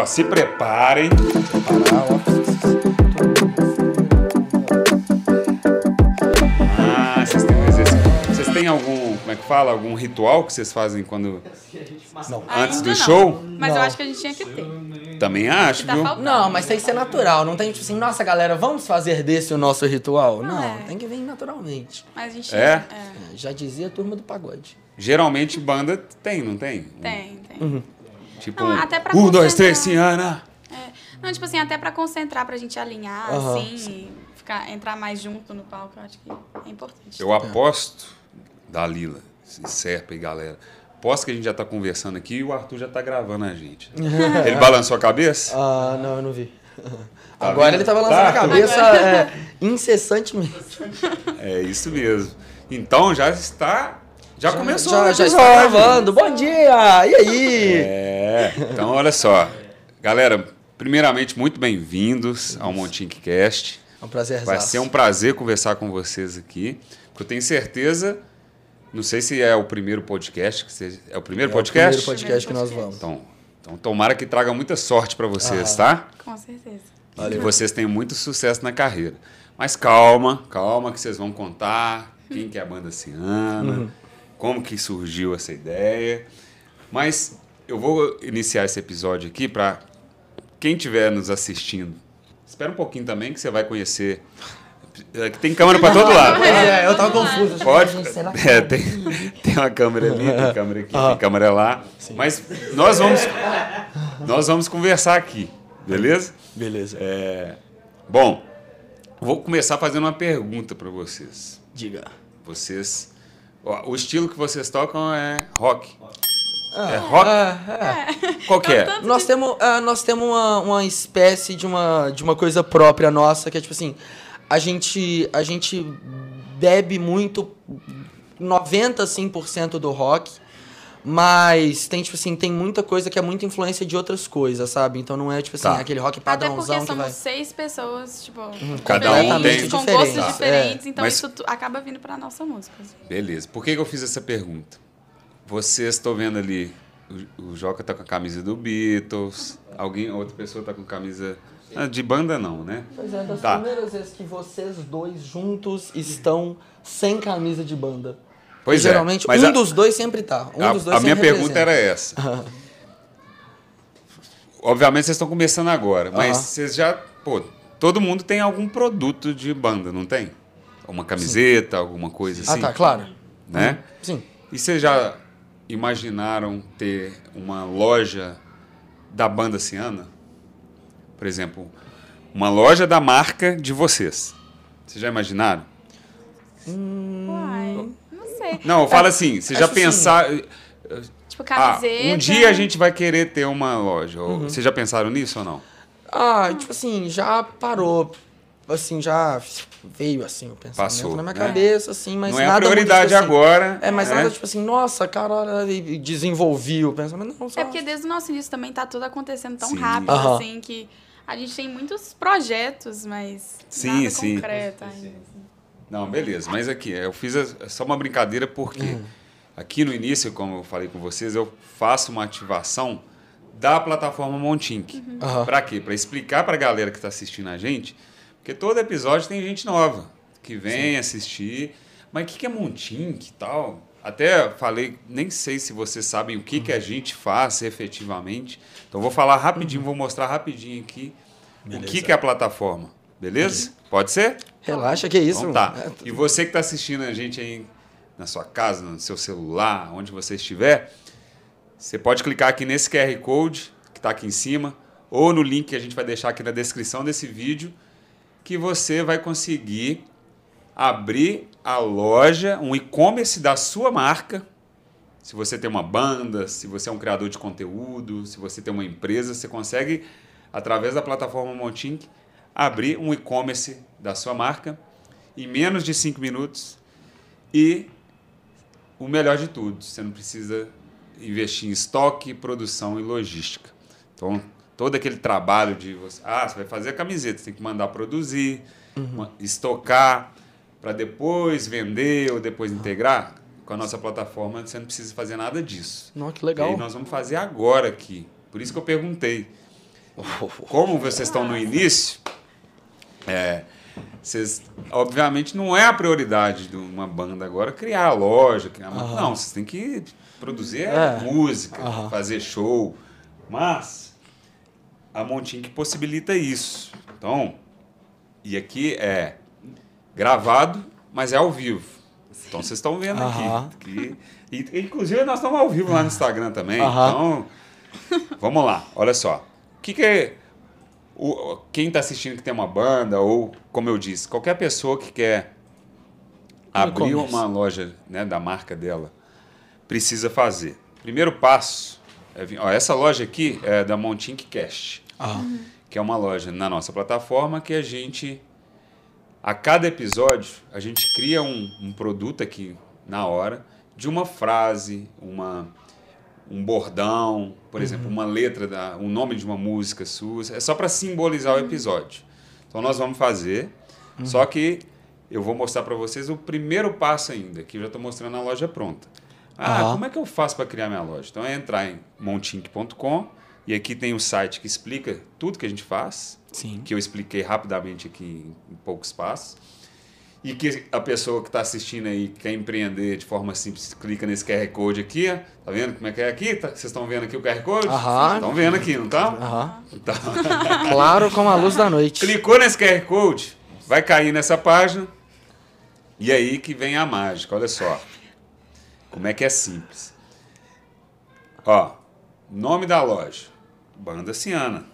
ó, se preparem. Preparar, ó. Ah, vocês têm, vocês, vocês têm algum, como é que fala? Algum ritual que vocês fazem quando Não. antes Ainda do não, show? Mas eu Não. acho que a gente tinha que ter. Também acho, Tá viu? faltando. Não, mas tem que ser natural. Não tem tipo assim, nossa galera, vamos fazer desse o nosso ritual? Não, é. tem que vir naturalmente. Mas a gente É? é, É, já dizia a turma do pagode. Geralmente banda tem, não tem? tem, tem. Uhum. Tipo, Não, até pra um, dois, três, Ciana. É. Não, tipo assim, até pra concentrar, pra gente alinhar, assim, e ficar, entrar mais junto no palco, eu acho que é importante. Eu aposto, Dalila, Serpa e galera, aposto que a gente já tá conversando aqui e o Arthur já tá gravando a gente. Ele balançou a cabeça? Ah, não, eu não vi. Tá Agora vendo? ele tava lançando Tá. a cabeça é, incessantemente. É isso mesmo. Então já está. Já, começou Já, o já está gravando. Bom dia! E aí? É, então olha só. Galera, primeiramente, muito bem-vindos ao Montink Cast. É um prazer. Vai ser um prazer conversar com vocês aqui. Porque eu tenho certeza. Não sei se é o primeiro podcast. Que seja, é o primeiro É o podcast? primeiro podcast que nós vamos. Então, então, tomara que traga muita sorte para vocês, tá? Com certeza. Que vocês tenham muito sucesso na carreira. Mas calma, calma que vocês vão contar quem que é a banda Ciana, como que surgiu essa ideia. Mas eu vou iniciar esse episódio aqui para quem estiver nos assistindo. Espera um pouquinho também que você vai conhecer. É, que Tem câmera para todo lado. É, eu tava confuso. Pode. É, tem, tem uma câmera ali, tem câmera aqui, tem câmera lá. Mas nós vamos, nós vamos conversar aqui, beleza? Beleza. É, bom, vou começar fazendo uma pergunta para vocês. Diga. Vocês, o estilo que vocês tocam é rock. é rock? Ah, é. Qual que é? Nós temos, ah, nós temos uma, uma espécie de uma, de uma coisa própria nossa, que é tipo assim, a gente, a gente bebe muito 90, 100% do rock, mas tem, tipo assim, tem muita coisa que é muita influência de outras coisas, sabe? Então não é, tipo assim, Tá. aquele rock Até padrãozão porque que somos vai... seis pessoas, tipo, Cada um tem- com diferentes, gostos é. diferentes, então Mas- isso tu- acaba vindo pra nossa música. assim. Beleza. Por que, que eu fiz essa pergunta? Vocês estão vendo ali, o, o Joca tá com a camisa do Beatles, alguém, outra pessoa tá com camisa ah, de banda não, né? Pois é, das Tá. primeiras vezes que vocês dois juntos estão sem camisa de banda. Pois é, geralmente, mas um a- dos dois sempre tá. Um a, dos dois a minha pergunta era representa. essa. Obviamente vocês estão começando agora, mas Aham. vocês já, pô, todo mundo tem algum produto de banda, não tem? Uma camiseta, alguma coisa Ah, assim, tá, claro. né? Sim. E vocês já imaginaram ter uma loja da banda Ciana? Por exemplo, uma loja da marca de vocês. Vocês já imaginaram? Não sei. Não, eu falo assim, vocês já acho que sim. pensaram... Tipo, Ah, camiseta. um dia a gente vai querer ter uma loja. Uhum. Vocês já pensaram nisso ou não? Ah, tipo assim, já parou. Assim, já veio assim o pensamento Passou, na minha né? cabeça, assim, mas não é nada muito, prioridade tipo assim, agora. É, mas né? nada tipo assim, nossa, cara, olha, desenvolvi o pensamento. Não, só... É porque desde o nosso início também tá tudo acontecendo tão Sim. rápido, Aham. assim, que a gente tem muitos projetos, mas Sim, nada sim. concreto ainda. assim. Não, beleza. Mas aqui, eu fiz a- só uma brincadeira porque Uhum. aqui no início, como eu falei com vocês, eu faço uma ativação da plataforma Montink. Aham. Pra quê? Pra explicar pra galera que está assistindo a gente, porque todo episódio tem gente nova que vem assistir. Mas o que, que é Montink e tal? Até falei, nem sei se vocês sabem o que, que a gente faz efetivamente. Então vou falar rapidinho, vou mostrar rapidinho aqui o que, que é a plataforma. Beleza? Pode ser? Relaxa, que isso. Então tá. É, E você que está assistindo a gente aí na sua casa, no seu celular, onde você estiver, você pode clicar aqui nesse QR Code que está aqui em cima, ou no link que a gente vai deixar aqui na descrição desse vídeo, que você vai conseguir abrir a loja, um e-commerce da sua marca. Se você tem uma banda, se você é um criador de conteúdo, se você tem uma empresa, você consegue, através da plataforma Montink, abrir um e-commerce da sua marca em menos de cinco minutos e o melhor de tudo, você não precisa investir em estoque, produção e logística. Então, todo aquele trabalho de você, ah, você vai fazer a camiseta, você tem que mandar produzir, ma- estocar para depois vender ou depois integrar. Com a nossa plataforma, você não precisa fazer nada disso. Não, que E legal. aí nós vamos fazer agora aqui. Por isso que eu perguntei. como vocês estão no início, é, vocês, obviamente, não é a prioridade de uma banda agora criar a loja. Criar uma, Não, vocês têm que produzir É. música, fazer show. Mas a Montink possibilita isso. Então, e aqui é gravado, mas é ao vivo. Então vocês estão vendo Aham. aqui. que- e, inclusive nós estamos ao vivo lá no Instagram também. Então, vamos lá. Olha só. O que, que é. O- quem está assistindo que tem uma banda, ou, como eu disse, qualquer pessoa que quer abrir uma loja né, da marca dela, precisa fazer. Primeiro passo. É, vir- ó, essa loja aqui é da Montink Cast Ah, que é uma loja na nossa plataforma que a gente, a cada episódio, a gente cria um, um produto aqui na hora de uma frase, uma, um bordão, por exemplo, uma letra, da, um nome de uma música sua. É só para simbolizar o episódio. Então nós vamos fazer, só que eu vou mostrar para vocês o primeiro passo ainda, que eu já estou mostrando a loja pronta. Ah, como é que eu faço para criar minha loja? Então é entrar em montink.com e aqui tem o site que explica tudo que a gente faz, sim. que eu expliquei rapidamente aqui em poucos passos. E que a pessoa que está assistindo aí, que quer empreender de forma simples, clica nesse QR Code aqui, ó. tá vendo como é que é aqui? Tá- Vocês estão vendo aqui o QR Code? Estão vendo aqui, não? Aham. Então, Claro como a luz da noite. clicou nesse QR Code, vai cair nessa página. E aí que vem a mágica, olha só. Como é que é simples. Ó, nome da loja. Banda Ciana.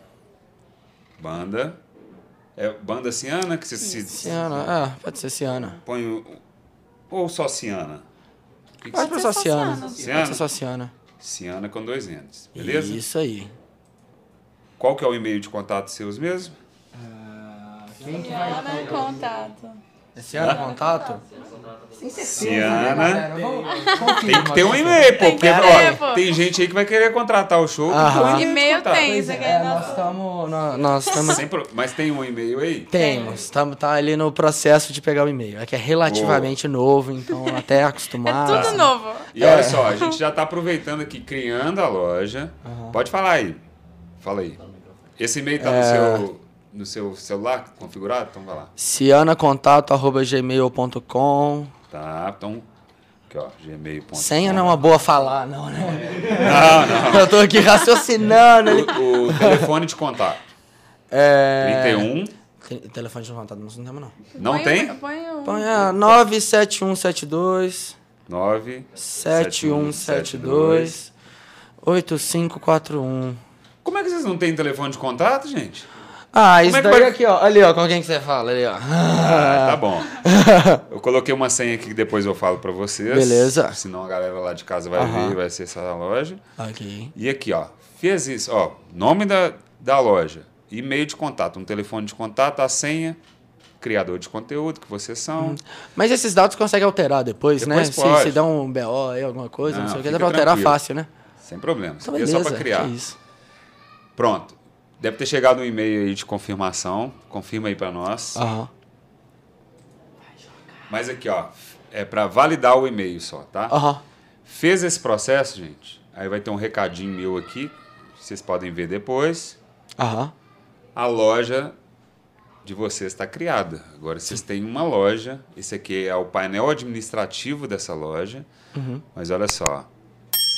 Banda. É Banda Ciana que você se. Ciana, ah, pode ser Ciana. Põe o. Ou só Ciana? Que que Pode ser só Ciana. Ciana. Ciana? Pode ser só Ciana. Ciana com dois N's. Beleza? Isso aí. Qual que é o e-mail de contato seus mesmo? Quem que Ana em contato. É Ciana contato? Ciana. Tem Tem que ter um e-mail, pô. Tem Porque, olha, pô. tem gente aí que vai querer contratar o show. um Aham. de E-mail tem, você é, quer nós estamos. Nós estamos. Mas tem um e-mail aí? Temos, tá, tá ali no processo de pegar o e-mail. É que é relativamente novo, então até acostumar. É tudo novo. E olha só, a gente já está aproveitando aqui, criando a loja. Pode falar aí. Fala aí. Esse e-mail tá É. no, seu, no seu celular configurado? Então vai lá. cianacontato.gmail.com Tá, então. Aqui, ó, gmail.com. Senha não é uma boa falar, não, né? Não, não. Eu tô aqui raciocinando. O, o telefone de contato. É... 31. Tem- Telefone de contato, nós não temos, não. Não Põe tem? um- Põe um. Põe é 97172 9. 7172 8541. Como é que vocês não têm telefone de contato, gente? Ah, isso é que daí vai- aqui, ó. Ali, ó, com quem que você fala? Ali, ó. Ah, tá bom. Eu coloquei uma senha aqui que depois eu falo pra vocês. Beleza. Senão a galera lá de casa vai Aham. ver, vai acessar a loja. Ok. E aqui, ó, fez isso, ó, nome da, da loja, e-mail de contato, um telefone de contato, a senha, criador de conteúdo que vocês são. Mas esses dados consegue alterar depois, Depois né? pode. Se, se dá um BO aí, alguma coisa, não, Não, sei o que, dá pra alterar tranquilo. fácil, né? Sem problema. Isso Então, aqui é só para criar. que isso. Pronto. Deve ter chegado um e-mail aí de confirmação. Confirma aí para nós. Aham. Mas aqui, ó, é para validar o e-mail só, tá? Aham. Fez esse processo, gente. Aí vai ter um recadinho meu aqui, vocês podem ver depois. Aham. a loja de vocês está criada. Agora vocês têm uma loja. Esse aqui é o painel administrativo dessa loja. Uhum. Mas olha só.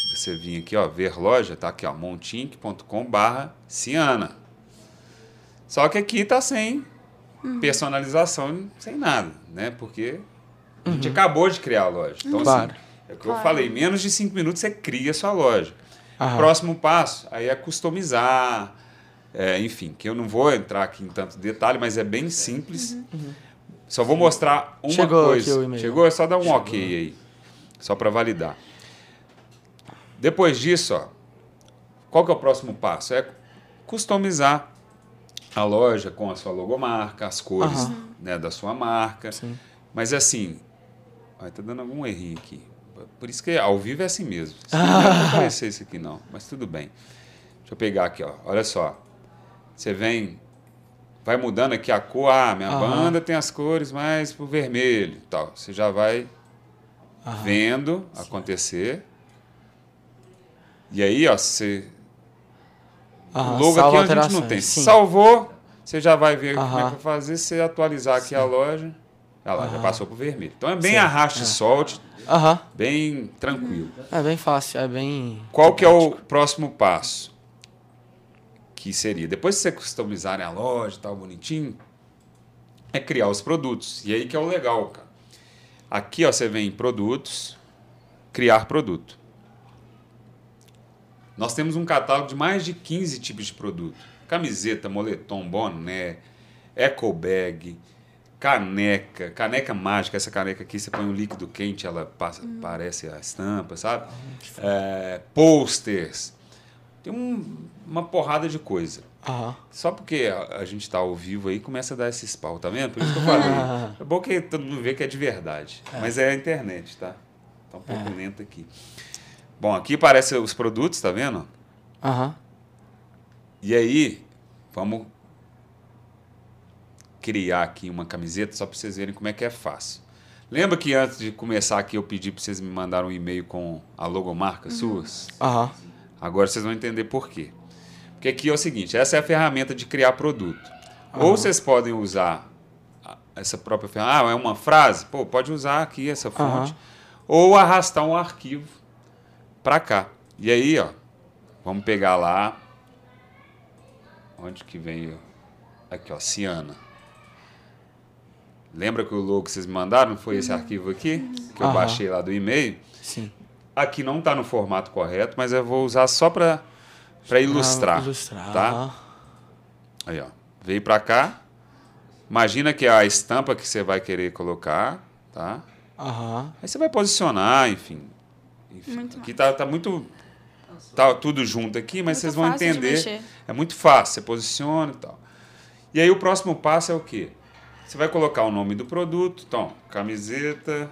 Se você vir aqui, ó, ver loja, tá aqui, ó, montink.com barra Ciana. Só que aqui tá sem personalização, sem nada, né? Porque a gente acabou de criar a loja. Então, Uhum. Claro. assim, é o que eu falei, menos de cinco minutos você cria a sua loja. Aham. Próximo passo, aí é customizar, é, enfim, que eu não vou entrar aqui em tanto detalhe, mas é bem simples. Só vou mostrar uma Chegou coisa. Chegou? É só dar um ok aí, só para validar. Depois disso, ó, qual que é o próximo passo? É customizar a loja com a sua logomarca, as cores Aham. né, da sua marca. Sim. Mas assim, ai, tá dando algum errinho aqui. Por isso que ao vivo é assim mesmo. Você não conhecer isso aqui não, mas tudo bem. Deixa eu pegar aqui, ó. Olha só. Você vem, vai mudando aqui a cor. Ah, minha Aham. banda tem as cores mais pro vermelho, tal. Você já vai Aham. vendo acontecer. E aí, ó, você Aham, o logo aqui a gente não tem. sim. Salvou, você já vai ver como é que Aham. vai fazer. Se atualizar aqui a loja, olha lá, já Aham. passou pro vermelho. Então é bem Sim, arraste e é. solte, Aham. bem tranquilo. É bem fácil, é bem. Qual que é o próximo passo? Que seria, depois que você customizarem a loja e tal, bonitinho, é criar os produtos. E aí que é o legal, cara. Aqui, ó, você vem em produtos, criar produto. Nós temos um catálogo de mais de 15 tipos de produto. Camiseta, moletom, boné, eco bag, caneca, caneca mágica. Essa caneca aqui, você põe um líquido quente, ela passa, parece a estampa, sabe? É, posters. Tem um- uma porrada de coisa. Aham. Só porque a, a gente está ao vivo aí, começa a dar esses pau, tá vendo? Por isso que eu falei. É bom que todo mundo vê que é de verdade. Mas é a internet, tá? Tá um pouco lento aqui. Bom, aqui aparecem os produtos, tá vendo? Aham. E aí, vamos criar aqui uma camiseta só para vocês verem como é que é fácil. Lembra que antes de começar aqui eu pedi para vocês me mandarem um e-mail com a logomarca suas? Aham. Agora vocês vão entender por quê. Porque aqui é o seguinte, essa é a ferramenta de criar produto. Ou vocês podem usar essa própria ferramenta, ah, é uma frase, pô, pode usar aqui essa fonte. Ou arrastar um arquivo para cá. E aí, ó, vamos pegar lá onde que vem aqui, ó, Ciana. Lembra que o logo que vocês me mandaram foi esse arquivo aqui que eu Aham. baixei lá do e-mail? Sim. Aqui não está no formato correto, mas eu vou usar só para para ilustrar, Ah, ilustrar. tá? aham. Aí, ó, veio para cá. Imagina que é a estampa que você vai querer colocar, tá? Aham. Aí você vai posicionar, enfim. Enfim, Muito aqui tá, tá muito tá tudo junto aqui, mas Muito vocês vão entender. É muito fácil, você posiciona e tal. E aí o próximo passo é o quê? Você vai colocar o nome do produto, então, camiseta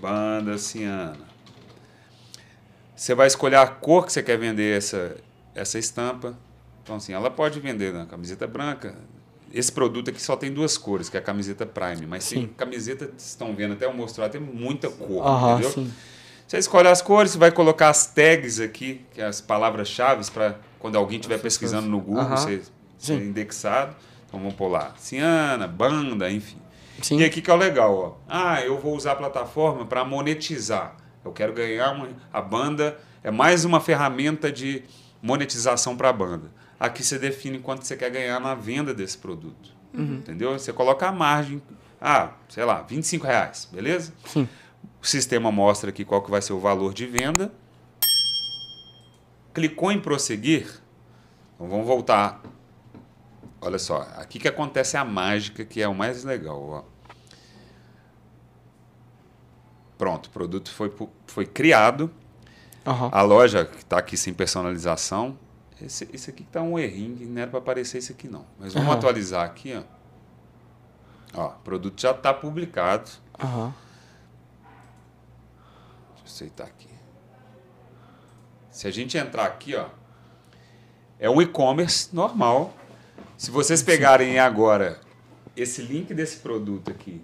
banda ciana. Você vai escolher a cor que você quer vender essa, essa estampa. Então, assim, ela pode vender na camiseta branca. Esse produto aqui só tem duas cores, que é a camiseta Prime. Mas tem Sim. camiseta, vocês estão vendo até eu mostrar, tem muita cor, Aham, entendeu? sim. Você escolhe as cores, você vai colocar as tags aqui, que é as palavras-chave, para quando alguém estiver pesquisando no Google, Aham. ser, ser Sim. indexado. Então vamos pôr lá, Ciana, banda, enfim. Sim. E aqui que é o legal, ó. Ah, eu vou usar a plataforma para monetizar. Eu quero ganhar uma, a banda é mais uma ferramenta de monetização para a banda. Aqui você define quanto você quer ganhar na venda desse produto. Entendeu? Você coloca a margem, ah, sei lá, 25 reais, beleza? Sim. O sistema mostra aqui qual que vai ser o valor de venda. Clicou em prosseguir. Então vamos voltar. Olha só, aqui que acontece a mágica, que é o mais legal. Ó. Pronto, o produto foi, foi criado. Aham. A loja que está aqui sem personalização. Esse, esse aqui está um errinho, não era para aparecer esse aqui não. Mas vamos Aham. atualizar aqui. Ó. Ó, o produto já está publicado. Aham. Deixa eu aceitar aqui. Se a gente entrar aqui, ó, é um e-commerce normal. Se vocês pegarem agora esse link desse produto aqui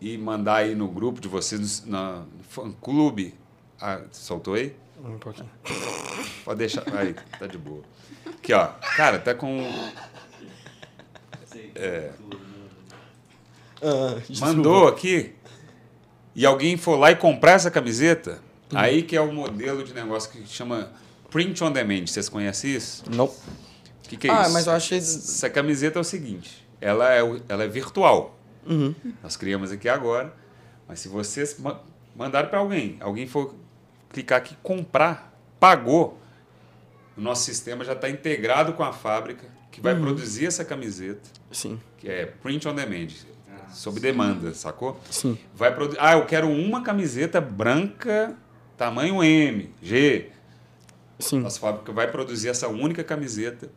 e mandar aí no grupo de vocês, no, no fã clube, ah, soltou aí? Um pouquinho. Pode deixar. Aí, tá de boa. Aqui, ó. Cara, tá com. Ah, Mandou aqui e alguém for lá e comprar essa camiseta, aí que é o modelo de negócio que chama print on demand. Vocês conhecem isso? Não. O que, que é Ah, isso? mas eu achei. Essa camiseta é o seguinte: ela é, ela é virtual. Uhum. Nós criamos aqui agora, mas se vocês ma mandarem para alguém, alguém for clicar aqui comprar, pagou, o nosso sistema já está integrado com a fábrica que vai produzir essa camiseta, Sim. que é print on demand, sob demanda, sacou? Sim. Vai produ- Ah, eu quero uma camiseta branca, tamanho M, G. Sim. Nossa fábrica vai produzir essa única camiseta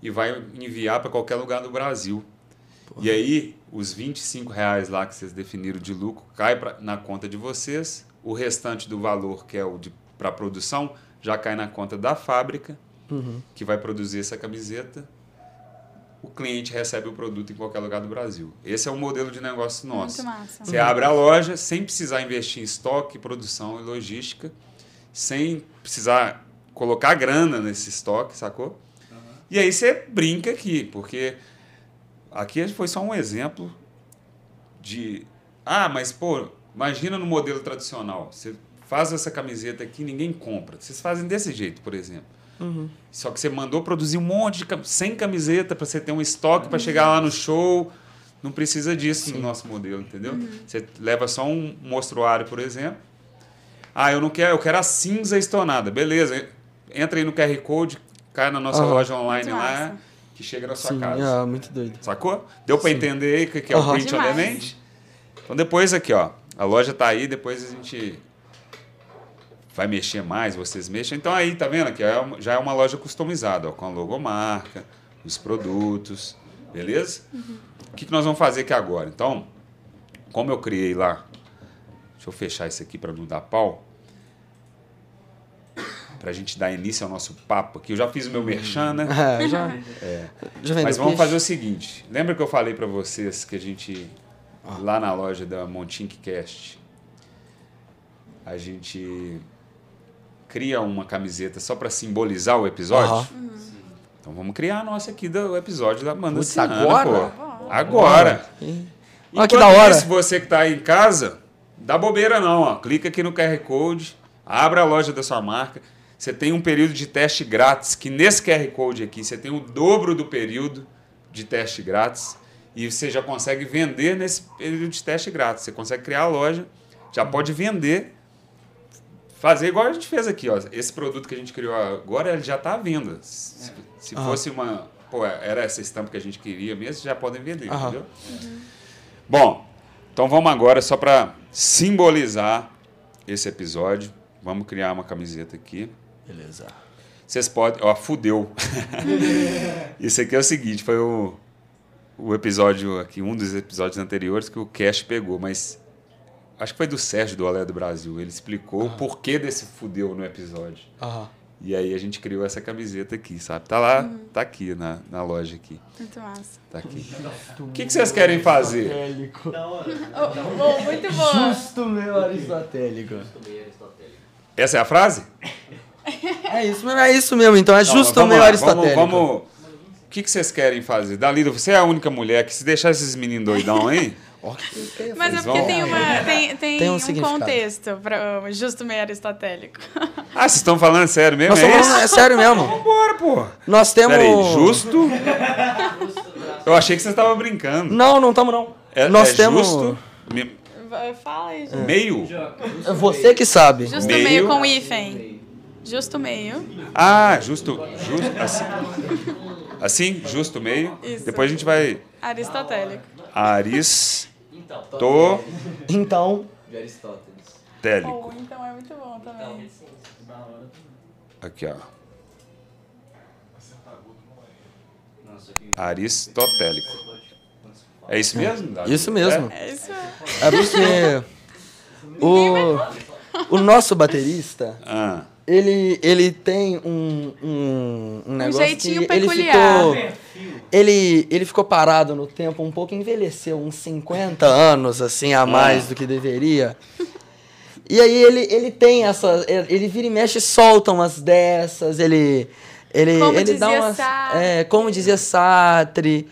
e vai enviar para qualquer lugar do Brasil. E aí, os 25 reais lá que vocês definiram de lucro cai pra, na conta de vocês. O restante do valor, que é o para produção, já cai na conta da fábrica, Uhum. que vai produzir essa camiseta. O cliente recebe o produto em qualquer lugar do Brasil. Esse é o modelo de negócio nosso. Muito massa. Você abre a loja sem precisar investir em estoque, produção e logística, sem precisar colocar grana nesse estoque, sacou? E aí você brinca aqui, porque aqui foi só um exemplo de. Ah, mas pô, imagina no modelo tradicional. Você faz essa camiseta aqui ninguém compra. Vocês fazem desse jeito, por exemplo. Só que você mandou produzir um monte de cam- 100 camiseta para você ter um estoque para chegar lá no show. Não precisa disso no nosso modelo, entendeu? Você leva só um mostruário, por exemplo. Ah, eu não quero, eu quero a cinza estonada. Beleza. Entra aí no QR Code, cai na nossa Aham. loja online Muito lá, massa. que chega na sua Sim, casa. é muito doido. Sacou? Deu para Sim. entender aí o que que é o print on demand? Então depois aqui, ó, a loja tá aí, depois a gente vai mexer mais, vocês mexem. Então aí, tá vendo aqui, é uma- já é uma loja customizada, ó, com a logomarca, os produtos, beleza? O que, que nós vamos fazer aqui agora? Então, como eu criei lá, deixa eu fechar isso aqui para não dar pau, para a gente dar início ao nosso papo aqui. Eu já fiz o meu merchan, né? É, já. Já vendeu Mas vamos peixe? fazer o seguinte. Lembra que eu falei pra vocês que a gente Ah. lá na loja da Montink Cast a gente cria uma camiseta só pra simbolizar o episódio? Aham. Então vamos criar a nossa aqui do episódio da Amanda Putz, Ciana, agora? pô. Agora. Ih. Enquanto Ah, que da hora. isso, você que tá aí em casa, dá bobeira não, ó. Clica aqui no QR Code, abre a loja da sua marca. Você tem um período de teste grátis, que nesse QR Code aqui você tem o dobro do período de teste grátis e você já consegue vender nesse período de teste grátis. Você consegue criar a loja, já pode vender, fazer igual a gente fez aqui, ó. Esse produto que a gente criou agora, ele já está à venda. Se, se Aham. fosse uma, pô, era essa estampa que a gente queria mesmo, já podem vender, Aham. entendeu? Bom, então vamos agora só para simbolizar esse episódio. Vamos criar uma camiseta aqui. Beleza. Vocês podem. Ó, fudeu. Isso aqui é o seguinte: foi o, o episódio aqui, um dos episódios anteriores que o Cash pegou, mas. Acho que foi do Sérgio do Olé do Brasil. Ele explicou o porquê desse fudeu no episódio. E aí a gente criou essa camiseta aqui, sabe? Tá lá, tá aqui na, na loja aqui. Muito massa. Tá aqui. O que, que vocês querem fazer? Aristotélico. Oh, muito boa. Justo meu aristotélico. Essa é a frase? É isso mesmo, é isso mesmo. Então é Não, justo vamos meu lá, aristotélico. Vamos, vamos- O que, que vocês querem fazer? Dalida, você é a única mulher que se deixar esses meninos doidão aí, Mas é porque tem, uma, tem, tem, Tem um um, contexto para o justo meio aristotélico. Ah, vocês estão falando sério mesmo? Nós é falando- é sério mesmo. Vambora, pô. Nós temos. Peraí, justo? Eu achei que vocês estavam brincando. Não, não estamos não. É, Nós é temos. justo? me- Fala aí, Ju. Meio? É você que sabe. Justo Meio. meio, com hífen. Justo meio. Ah, justo. justo assim. Assim, justo meio. Isso. Depois a gente vai. Aristotélico. Aris. Então, To. Então. de Aristóteles. Télico. Ou então é muito bom também. Aqui, ó. Aristotélico. É isso mesmo? Davi? Isso mesmo. É isso. É porque. o, o nosso baterista. É? Ah, Ele, ele tem um, um, um negócio jeitinho que ele peculiar. ficou, ele, ele ficou parado no tempo um pouco, envelheceu uns 50 anos, assim, a mais do que deveria. E aí ele, ele tem essa, ele vira e mexe e solta umas dessas, ele... Ele, Como ele dá dizia umas, Sartre. É, como dizia Sartre.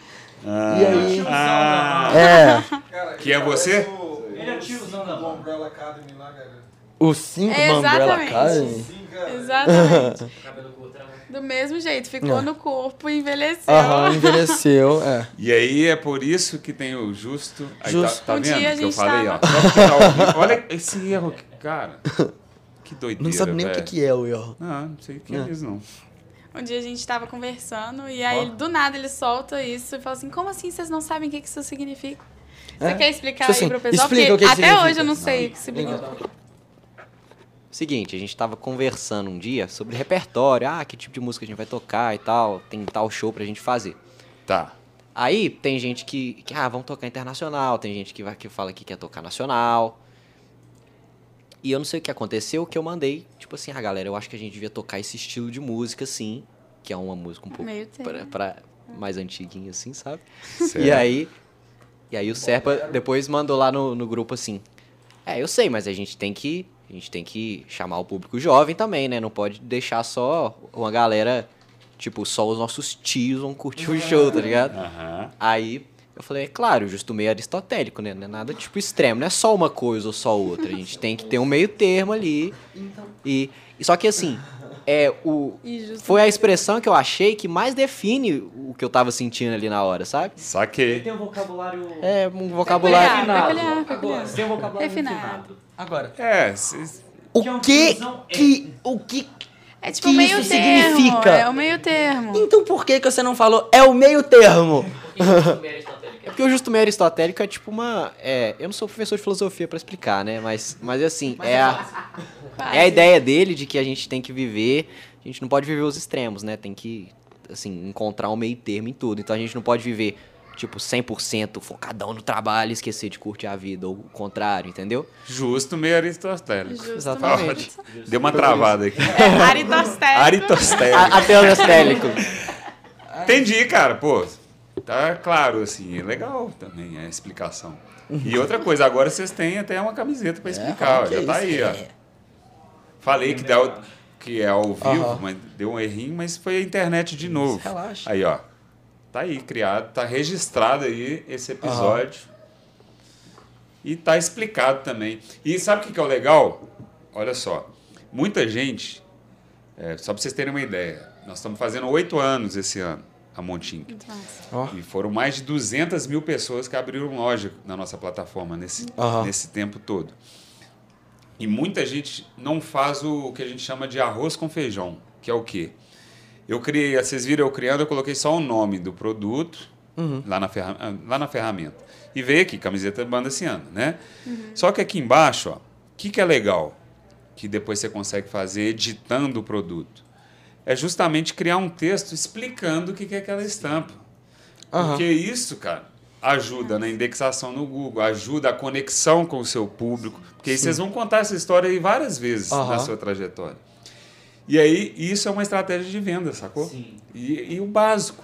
ah, E aí? ah, É, Que é você? Ele é o tiozão da. Umbrella Academy lá, cara. o 5 É, Umbrella. Academy. Exatamente. Do mesmo jeito, ficou Não. no corpo e envelheceu. Aham, envelheceu, é. E aí é por isso que tem o justo. Aí Justo. tá, tá Um vendo dia a que eu gente falei, tava- ó. Tá ouvindo. Olha esse erro, cara. Que doideira. Não sabe nem o que, é o erro. Não, não sei o que é É. isso, não. Um dia a gente tava conversando e aí Ó. do nada ele solta isso e fala assim: como assim vocês não sabem o que que isso significa? Você É. quer explicar Tipo aí assim, pro pessoal? explica Porque até significa. hoje eu não sei o que significa. Seguinte, a gente tava conversando um dia sobre repertório, ah, que tipo de música a gente vai tocar e tal, tem tal show pra gente fazer. Tá. Aí tem gente que, que ah, vamos tocar internacional, tem gente que, vai, que fala que quer tocar nacional. E eu não sei o que aconteceu, que eu mandei, tipo assim, ah, galera, eu acho que a gente devia tocar esse estilo de música, sim, que é uma música um pouco Meio pra, pra mais antiguinha, assim, sabe? Certo. E aí, e aí o Serpa depois mandou lá no, no grupo assim, é, eu sei, mas a gente tem que, a gente tem que chamar o público jovem também, né? Não pode deixar só uma galera, tipo, só os nossos tios vão curtir o show, tá ligado? Aham. Aí eu falei, é claro, justo meio aristotélico, né? Não é nada tipo extremo, não é só uma coisa ou só outra. A gente tem que ter um meio termo ali. E, e só que assim, é o foi a expressão que eu achei que mais define o que eu tava sentindo ali na hora, sabe? Saquei. Tem um vocabulário. É um vocabulário. Peculiar, refinado. peculiar, peculiar. Agora, Tem um vocabulário Refinado. refinado. Agora, É, cês- o Que é que que o que É tipo que meio isso termo. significa? É o meio termo. Então por que que você não falou é o meio termo? É porque o justo meio aristotélico é tipo uma. É, eu não sou professor de filosofia pra explicar, né? Mas, mas assim, é a, Quase. é a ideia dele de que a gente tem que viver. A gente não pode viver os extremos, né? Tem que, assim, encontrar um meio termo em tudo. Então a gente não pode viver, tipo, 100% focadão no trabalho e esquecer de curtir a vida. Ou o contrário, entendeu? justo meio aristotélico. Justo Exatamente. meio. Deu uma travada aqui. É, aristotélico. Aristotélico. A- Até o aristotélico. Entendi, cara. Pô, tá claro, assim. É legal também a explicação. E outra coisa, agora vocês têm até uma camiseta pra explicar. ó, já é tá aí, ó. é. Falei que, dá, que é ao vivo, Aham. mas deu um errinho, mas foi a internet de novo. Relaxa. Aí, ó. Tá aí, criado, tá registrado aí esse episódio. E tá explicado também. E sabe o que, que é o legal? Olha só. Muita gente, é, só pra vocês terem uma ideia, nós estamos fazendo oito anos esse ano, a Montinho. Ó. E foram mais de 200 mil pessoas que abriram loja na nossa plataforma nesse, nesse tempo todo. E muita gente não faz o que a gente chama de arroz com feijão, que é o quê? Eu criei, vocês viram eu criando, eu coloquei só o nome do produto lá, na ferra- lá na ferramenta. E veio aqui, camiseta Banda Ciano, né? Só que aqui embaixo, o que, que é legal? Que depois você consegue fazer editando o produto. É justamente criar um texto explicando o que, que é aquela estampa. Aham. Porque isso, cara, ajuda na indexação no Google, ajuda a conexão com o seu público. Porque aí vocês vão contar essa história aí várias vezes na Aham. sua trajetória. E aí, isso é uma estratégia de venda, sacou? Sim. E, e o básico.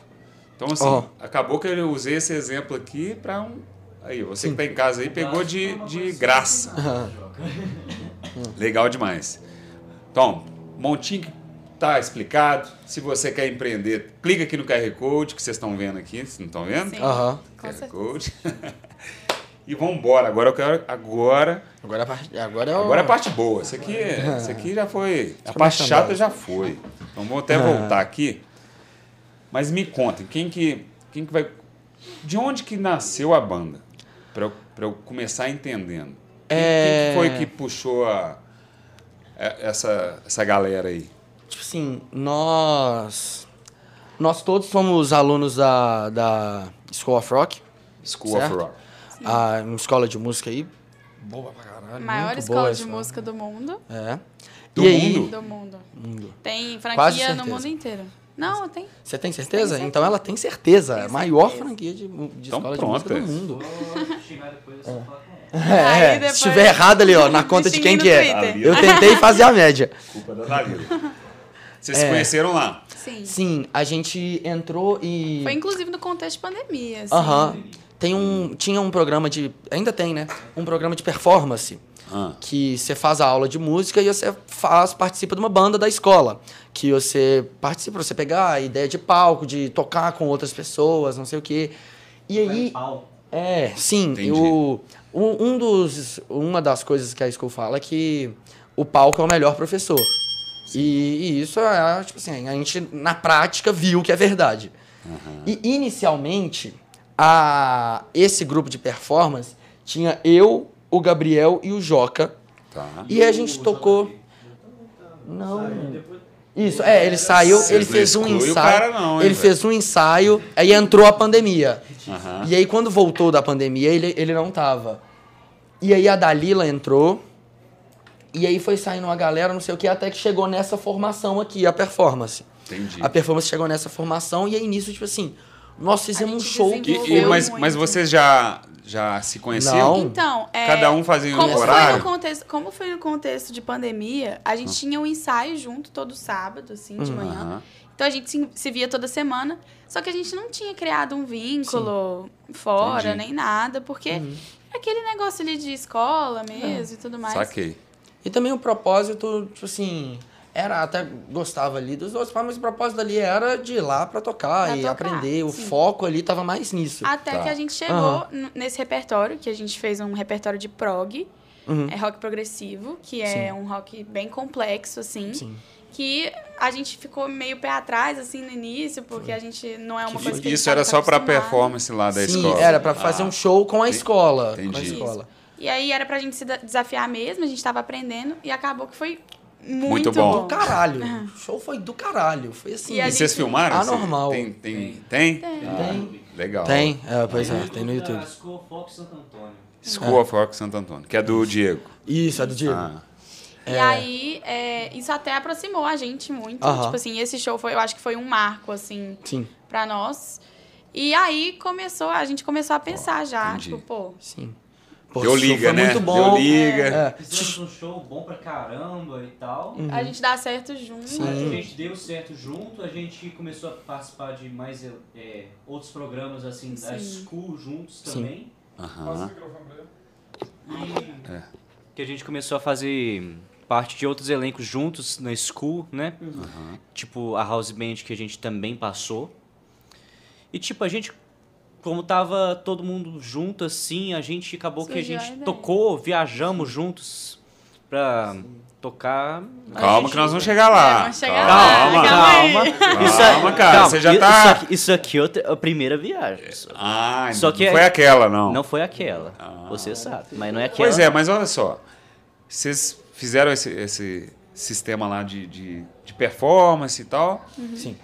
Então, assim, Ó. acabou que eu usei esse exemplo aqui para um. Aí, você que tá em casa aí pegou de, de graça. Legal demais. Então, montinho que tá explicado. Se você quer empreender, clica aqui no QR Code que vocês estão vendo aqui. Vocês não estão vendo? Aham. Com QR certeza. Code. e vamos embora. Agora eu quero. Agora. Agora, a parte- agora é o... Agora é a parte boa. Isso aqui, é- isso aqui já foi. A é parte chata já foi. Então vou até voltar aqui. Mas me contem, quem que, quem que vai. De onde que nasceu a banda? Para eu, pra eu começar entendendo. Quem, É- quem que foi que puxou a, é- essa, essa galera aí? Tipo assim, nós... Nós todos somos alunos da, da School of Rock. School Certo. of Rock. A, uma escola de música aí. Boa pra caralho. Maior muito escola boa de música do mundo. É. Do e aí, mundo? Do mundo. Mundo. Tem franquia no certeza. mundo inteiro. Não, tem. Você tem certeza? Tenho Então ela tem certeza. Tenho a maior certeza. franquia de, de Então escola pronto, de música é. do mundo. É, Aí se estiver errado ali, ó, na conta de quem que é. Twitter. Eu tentei fazer a média. Culpa da Dalila. Vocês se É. conheceram lá? Sim. Sim, a gente entrou e. Foi inclusive no contexto de pandemia, assim. Aham. Tem um. Tinha um programa de. Ainda tem, né? Um programa de performance. Ah, Que você faz a aula de música e você faz, participa de uma banda da escola. Que você participa, você pegar a ideia de palco, de tocar com outras pessoas, não sei o quê. E aí. Pau. É, sim. Entendi. O, um, um dos, uma das coisas que a School fala é que o palco é o melhor professor. E, e isso é, tipo assim, a gente na prática viu que é verdade. E inicialmente, a, esse grupo de performance tinha eu, o Gabriel e o Joca. tá. E a gente tocou. Não. Isso, é, ele saiu, Vocês ele fez um ensaio. cara não, hein, ele velho? fez um ensaio, aí entrou a pandemia. Aham. E aí, quando voltou da pandemia, ele, ele não tava. E aí a Dalila entrou. E aí foi saindo uma galera, não sei o que, até que chegou nessa formação aqui, a performance. Entendi. A performance chegou nessa formação e aí nisso, tipo assim, nós fizemos um show E- que e- foi. mas, muito. mas vocês já, já se conheciam? Não. Então, é, Cada um fazia um como Foi horário? no contexto, como foi no contexto de pandemia, a gente tinha um ensaio junto todo sábado, assim, de manhã. Aham. Então a gente se, se via toda semana, só que a gente não tinha criado um vínculo fora, Entendi. nem nada, porque é aquele negócio ali de escola mesmo e tudo mais. Saquei. E também o propósito, tipo assim, era até gostava ali dos outros, mas o propósito ali era de ir lá pra tocar Pra e tocar, aprender. O sim. foco ali tava mais nisso. Até Tá. que a gente chegou n- nesse repertório, que a gente fez um repertório de prog, Uhum. é rock progressivo, que é Sim. um rock bem complexo, assim. Sim. Que a gente ficou meio pé atrás, assim, no início, porque a gente não é uma coisa que a gente Isso era só pra acostumado. performance lá da Sim, escola. era pra fazer Ah, um show com a Entendi. escola. Com a Entendi. escola. E aí era pra gente se desafiar mesmo, a gente tava aprendendo, e acabou que foi muito, Muito bom. Do caralho. O show foi do caralho. Foi assim. E a E vocês gente- filmaram? assim? Anormal. Tem? Tem? Tem? Tem. Legal. Tem, é, pois é, tem no YouTube. Da School Fox Santo Antônio. School of Rock Santo Antônio, que é do Diego. Isso, é do Diego. Ah, E aí, é, isso até aproximou a gente muito. Tipo assim, esse show foi, eu acho que foi um marco, assim, Sim, pra nós. E aí começou, a gente começou a pensar já, entendi. tipo, pô, sim. Pô, Deu show liga, foi né? muito bom. Deu liga. É. Fizemos um show bom pra caramba e tal. a gente dá certo junto. Sim. A gente deu certo junto, a gente começou a participar de mais é, outros programas assim da Sim. School juntos Sim. também. Aham. E É. que a gente começou a fazer parte de outros elencos juntos na School, né? Aham. Tipo a House Band que a gente também passou. E tipo, a gente como tava todo mundo junto assim, a gente acabou que a Surgiu a gente ideia. tocou, viajamos juntos pra tocar. A Calma gente- que nós vamos chegar lá. É, vamos chegar calma, lá, calma aí. Calma, Isso é- cara. calma, você já isso tá. aqui- Isso aqui é a primeira viagem. só. Ah, Só que não é- foi aquela, não. Não foi aquela. Ah. Você sabe. Mas não é aquela. Pois é, mas olha só. Vocês fizeram esse, esse sistema lá de, de, de performance e tal. Sim.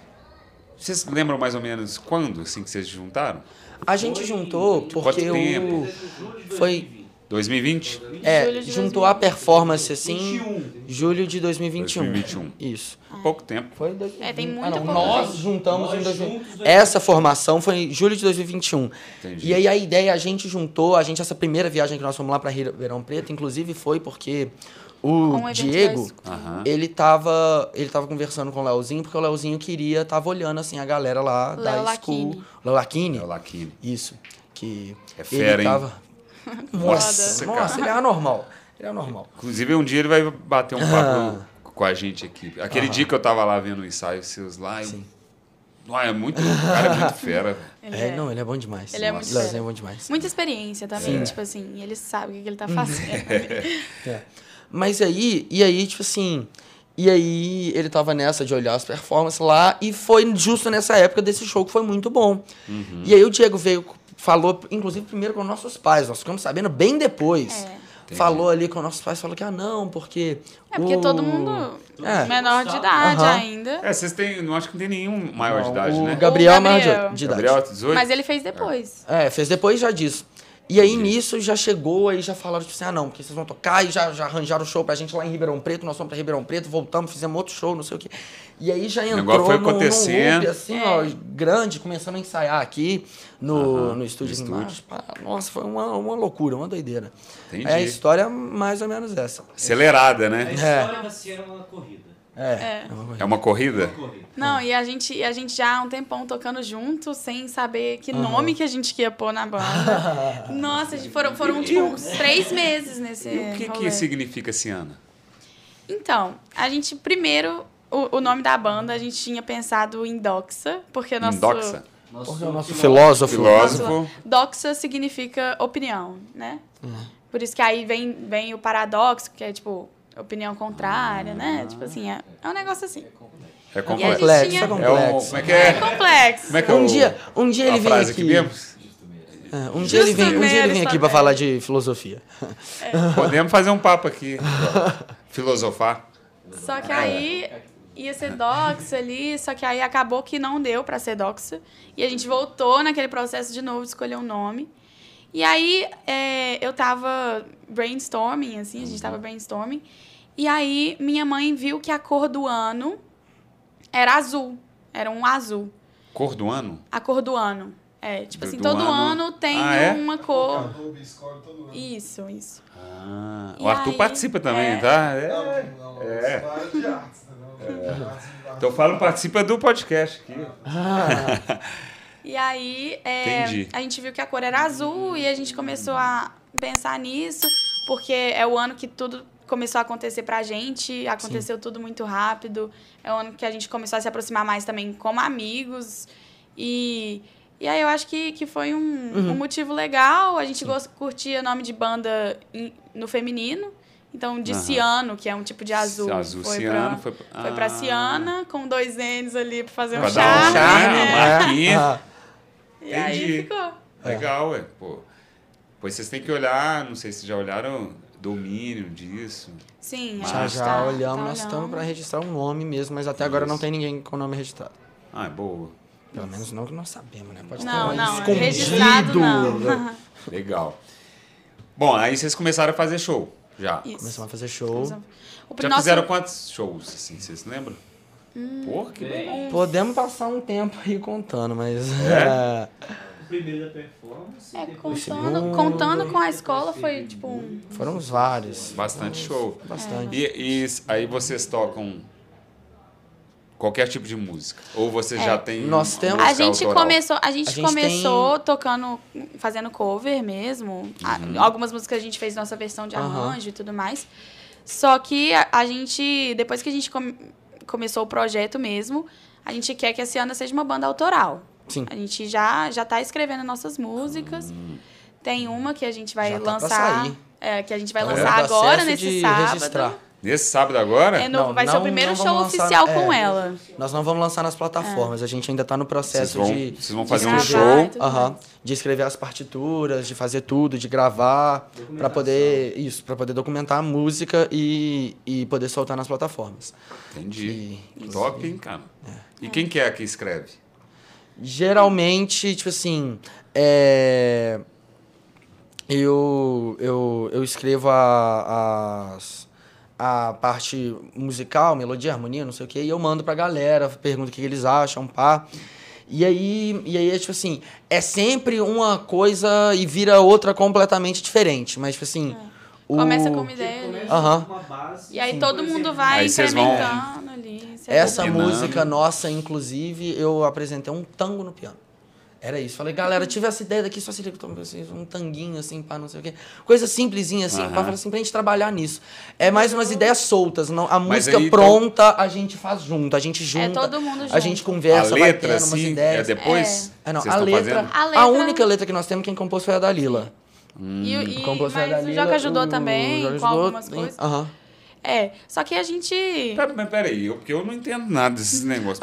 Vocês lembram mais ou menos quando, assim, que vocês se juntaram? A gente juntou porque o. Foi. 2020? É, juntou a performance assim. Julho de 2021. 2021. Isso. Pouco tempo. Foi dois- É, tem ah, muito não, pouco Nós tempo. juntamos Nós em 2000. juntos, Essa formação foi em julho de 2021. Entendi. E aí a ideia, a gente juntou, a gente, essa primeira viagem que nós fomos lá pra Ribeirão Preto, inclusive foi porque o Diego, ele tava, ele tava conversando com o Leozinho, porque o Leozinho queria, tava olhando assim a galera lá Léo da Lacchini. school. Léo Lacchini? É o Laquini. Isso. Que É fera, ele hein? tava... Nossa, nossa, ele é anormal. Ele é anormal. Inclusive, um dia ele vai bater um papo com a gente aqui. Aquele dia que eu tava lá vendo o ensaio seus lá, eu... Sim. Ah, é muito, o cara é muito fera. Ele É, é. não, ele é bom demais. Ele é muito Leozinho fera. é bom demais. Muita experiência também, É. tipo assim, ele sabe o que ele tá fazendo. É. Mas aí, e aí, tipo assim, e aí ele tava nessa de olhar as performances lá, e foi justo nessa época desse show que foi muito bom. Uhum. E aí o Diego veio, falou, inclusive primeiro com nossos pais, nós ficamos sabendo bem depois. É. Falou ali com nossos pais, falou que, ah, não, porque. É porque o- todo mundo É. menor de idade Aham. ainda. É, vocês têm. Não acho que não tem nenhum maior de Não, idade, o né? Gabriel é O maior de- Gabriel. de idade. Gabriel, 18? Mas ele fez depois. É, fez depois já disso. E aí nisso já chegou, aí já falaram, tipo assim, ah não, porque vocês vão tocar, e já, já arranjaram o show pra gente lá em Ribeirão Preto, nós fomos pra Ribeirão Preto, voltamos, fizemos outro show, não sei o quê. E aí já entrou negócio foi num- num acontecendo. loop, assim, ó, grande, começando a ensaiar aqui no, no estúdio no estúdio. Nossa, foi uma, uma loucura, uma doideira. Entendi. É a história é mais ou menos essa. Acelerada, A né? história da Sierra é uma corrida. É. É. uma coisa. É uma corrida? Não, e a gente, e a gente já há um tempão tocando junto, sem saber que Aham. nome que a gente ia pôr na banda. Nossa, foram, foram tipo uns três meses nesse E o que, rolê. que significa Ciana? Então, a gente primeiro, o, o nome da banda, a gente tinha pensado em Doxa, porque nosso... Doxa? Nosso Porque o nosso filósofo- filósofo. Filósofo. Doxa significa opinião, né? Por isso que aí vem, vem o paradoxo, que é tipo opinião contrária, né? Tipo assim, é, é um negócio assim. É E a complexo. gente Complexo, tinha- é É um, complexo. como é que É é? complexo. Como é que é Um dia, um dia ele vem frase aqui. aqui mesmo? É, um dia ele vem, um dia ele vem aqui pra Meres falar de filosofia. Podemos fazer um papo aqui. Filosofar. Só que aí ia ser doxa ali, só que aí acabou que não deu pra ser doxa. E a gente voltou naquele processo de novo de escolher um nome. E aí é, eu tava brainstorming, assim, a gente tava brainstorming. E aí minha mãe viu que a cor do ano era azul. Era um azul. Cor do ano? A cor do ano. É, tipo Do- assim, do todo ano. ano, tem Ah, é? uma cor. Adobe escolhe todo ano. Isso, isso. Ah, o Arthur aí, participa também, é. tá? É. Não, não, É. é. Então fala, participa do podcast aqui. E aí, é, Entendi. a gente viu que a cor era azul e a gente começou a pensar nisso, porque é o ano que tudo começou a acontecer pra gente, aconteceu tudo muito rápido. É o ano que a gente começou a se aproximar mais também como amigos. E, e aí eu acho que, que foi um, Uhum. um motivo legal. A gente gost, curtia nome de banda em- no feminino. Então, de Aham. Ciano, que é um tipo de azul, Azul, foi, ciano, pra, foi pra- foi pra Ah. Ciana, com dois N's ali pra fazer Pra um dar um charme. charme, é. uma marquinha. Ah, E aí Entendi. ficou. Legal, ué. Pô. Pois vocês têm que olhar, não sei se já olharam domínio disso. Sim, a já já tá- olhamos, tá nós estamos para registrar um nome mesmo, mas até agora não Isso. tem ninguém com nome registrado. Ah, é boa. Pelo menos não que nós sabemos, né? Pode Não, ter um não, escondido. registrado não. Legal. Bom, aí vocês começaram a fazer show. Já. Isso. Começamos a fazer show. O Já nosso- fizeram quantos shows, assim, vocês lembram? Hum. Porra, que bom. Podemos passar um tempo aí contando, mas. É? Primeiro da performance. É, depois- contando, contando com a escola foi tipo um. foram os vários. Bastante show. Bastante. E, e aí vocês tocam qualquer tipo de música? Ou você É. já tem Nós temos- A gente autoral? começou, a gente, A gente começou tocando, fazendo cover mesmo. A- Algumas músicas a gente fez nossa versão de Uhum. Arranjo e tudo mais. Só que a, a gente, depois que a gente come- começou o projeto mesmo, a gente quer que esse ano seja uma banda autoral. Sim. A gente já já tá escrevendo nossas músicas. Tem uma que a gente vai Já tá lançar, sair. é, que a gente vai Tá lançar agora nesse de sábado. registrar. Nesse sábado agora? É no- Não, vai ser não- o primeiro show lançar- oficial é. com ela. Nós não vamos lançar nas plataformas, a gente ainda tá no Vocês processo vão, de. vocês vão de fazer um show. Aham. mais. De escrever as partituras, de fazer tudo, de gravar, pra poder. Isso, para poder documentar a música e, e poder soltar nas plataformas. Entendi. E- Top, hein, cara? É. E quem que é que escreve? Geralmente, tipo assim, é, eu, eu, eu escrevo a, as- a parte musical, melodia, harmonia, não sei o quê, e eu mando pra galera, pergunto o que eles acham, pá. E aí, e aí é tipo assim, é sempre uma coisa e vira outra completamente diferente, mas tipo assim... o- Começa com uma ideia. Começa Aham. com uma base. E aí Sim, todo mundo vai Aí incrementando Essa vai- Combinando. música nossa, inclusive, eu apresentei um tango no piano. Era isso. Falei, galera, tive essa ideia daqui, só se liga, toma, assim, um tanguinho assim, pá, não sei o quê. Coisa simplesinha assim, Aham. pra falar assim, pra gente trabalhar nisso. É mais umas ideias soltas. Não, a Mas música aí, então- pronta a gente faz junto, a gente junta. É todo mundo junto. A gente conversa, a vai letra, tendo umas assim, é ideias. depois? É, não, a letra? A a letra- única letra que nós temos, quem compôs foi a Dalila. E, e, Compôs foi a mas o Dalila, Joca ajudou o também Joca com ajudou, algumas coisas. Aham. É, só que a gente... Pera- Mas peraí, eu, porque eu não entendo nada desses negócios.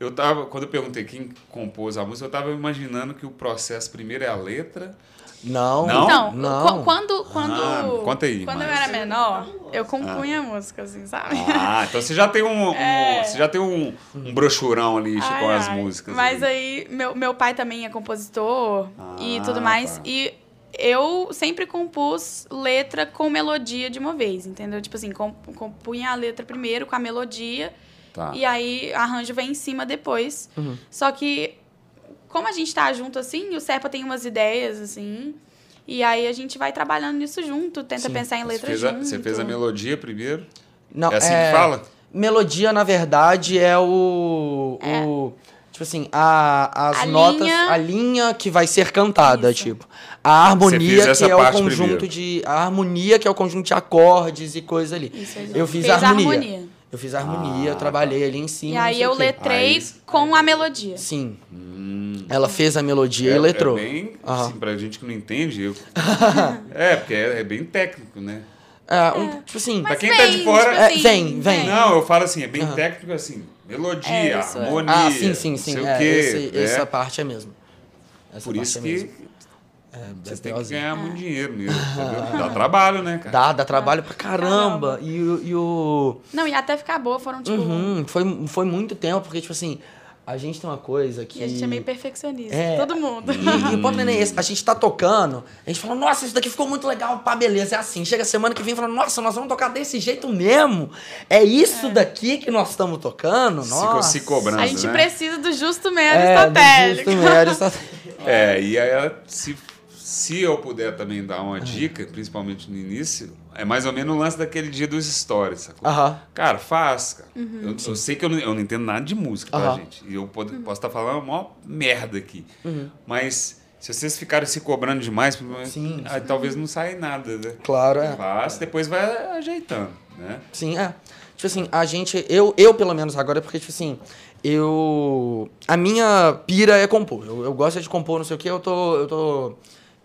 Eu tava, quando eu perguntei quem compôs a música, eu tava imaginando que o processo primeiro é a letra. Não, Não? Então, não. qu- quando... quando Ah, conta aí, Quando eu mais. era menor, eu compunha música, assim, sabe? Ah, então você já tem um, um- É. você já tem um, um brochurão ali Ai, com as ai. músicas. Mas ali. aí, meu, meu pai também é compositor e Ah, tudo mais. tá. E eu sempre compus letra com melodia de uma vez, entendeu? Tipo assim, com- compunha a letra primeiro com a melodia Tá. e aí arranjo vem em cima depois. Uhum. Só que, como a gente tá junto assim, o Serpa tem umas ideias, assim. E aí a gente vai trabalhando nisso junto, tenta Sim. pensar em Você letra fez, a, junto. você fez a melodia primeiro? Não, é assim que fala? Melodia, na verdade, é o. É. o tipo assim, a, as A notas, linha- a linha que vai ser cantada, Isso. tipo. A harmonia, que é o conjunto primeiro. de. A harmonia, que é o conjunto de acordes e coisa ali. Isso, Eu fiz Fez a harmonia. Eu fiz a harmonia, Ah, eu trabalhei ali em cima. E aí eu letrei Aí- com a melodia. Sim. Ela fez a melodia é, e letrou. É bem, Aham. assim, pra gente que não entende. Eu... é, porque é, é bem técnico, né? É, um, tipo assim. Pra Mas quem tá de vem, fora- tipo É, assim, vem, vem. Não, eu falo assim, é bem Aham. técnico assim. Melodia, É, isso é. harmonia. Ah, sim, sim, sim. sei É, o quê. esse- né? Essa parte é mesmo. Essa Por isso é que vocês têm que ganhar muito dinheiro mesmo. entendeu? Dá trabalho, né, cara? Dá, dá trabalho pra caramba. E, o- e o. Não, e até ficar boa foram, tipo... Uhum, foi, foi muito tempo, porque, tipo assim, a gente tem uma coisa que. E a gente é meio perfeccionista. É. Todo mundo. E, e o ponto é nem esse. A gente tá tocando, a gente fala, nossa, isso daqui ficou muito legal, pá, beleza. É assim. Chega a semana que vem e fala, nossa, nós vamos tocar desse jeito mesmo. É isso daqui que nós estamos tocando, Se- nossa. se cobrando. A gente né? precisa do justo médio É, do estratégico. justo médio estratégico. É, e aí, se, se eu puder também dar uma dica, principalmente no início, é mais ou menos o lance daquele dia dos stories, sacou? Aham. Cara, faz, cara. Uhum. Eu, eu sei que eu não, eu não entendo nada de música, tá, Aham. gente? E eu pod- posso estar falando uma maior merda aqui. Uhum. Mas Se vocês ficarem se cobrando demais, Sim, aí talvez não saia nada, né? Claro, é. Faz, depois vai ajeitando, né? Sim, é. Tipo assim, a gente, eu, eu pelo menos agora, porque, tipo assim, eu. A minha pira é compor. Eu, eu gosto de compor, não sei o que, eu tô. Eu tô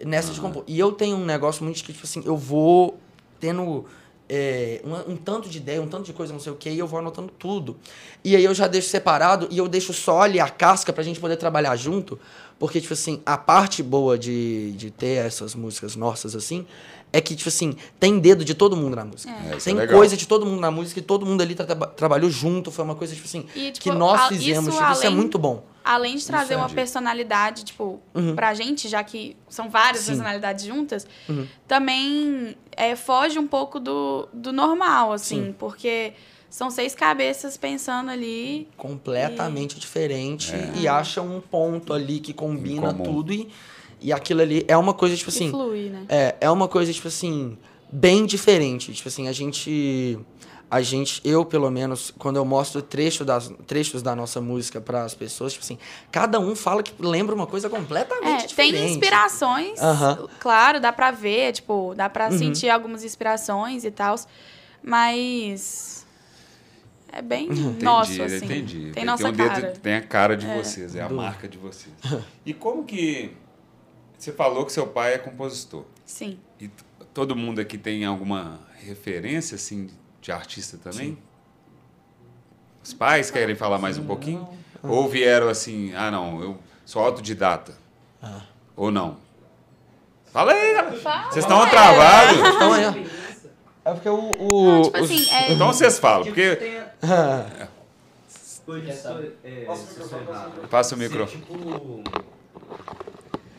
nessa de compor. E eu tenho um negócio muito que, tipo assim, eu vou tendo. é, um, um tanto de ideia, um tanto de coisa, não sei o que, e eu vou anotando tudo. E aí eu já deixo separado e eu deixo só ali a casca pra gente poder trabalhar junto. Porque, tipo assim, a parte boa de, de ter essas músicas nossas, assim, é que, tipo assim, tem dedo de todo mundo na música. É, é tem legal. coisa de todo mundo na música e todo mundo ali tra- traba- trabalhou junto. Foi uma coisa, tipo assim, E, tipo, que nós fizemos. isso tipo, isso é além- muito bom. Além de trazer uma de- personalidade, tipo, Uhum. pra gente, já que são várias Sim. personalidades juntas, Uhum. também é, foge um pouco do, do normal, assim, Sim. porque são seis cabeças pensando ali. Completamente diferente. É. E acha um ponto ali que combina tudo. E, e aquilo ali é uma coisa, tipo assim. flui, né? É, é uma coisa, tipo assim, bem diferente. Tipo assim, a gente. A gente, eu pelo menos, quando eu mostro trecho das, trechos da nossa música para as pessoas, tipo assim, cada um fala que lembra uma coisa completamente É, diferente. tem inspirações, claro, dá pra ver, tipo, dá pra Uhum. sentir algumas inspirações e tal, mas é bem nosso, assim. entendi. Tem, nossa um dedo- cara. tem a cara de vocês, é a Do- marca de vocês. E como que. Você falou que seu pai é compositor. Sim. E todo mundo aqui tem alguma referência, assim, de artista também? Os pais querem falar mais um pouquinho? Ou vieram assim, ah, não, eu sou autodidata? Ah. Ou não? Fala aí, galera. Fala. Vocês estão travados. Então é. É porque o. o Não, tipo os- assim, é, Então vocês falam, porque. Passa o microfone. Tipo,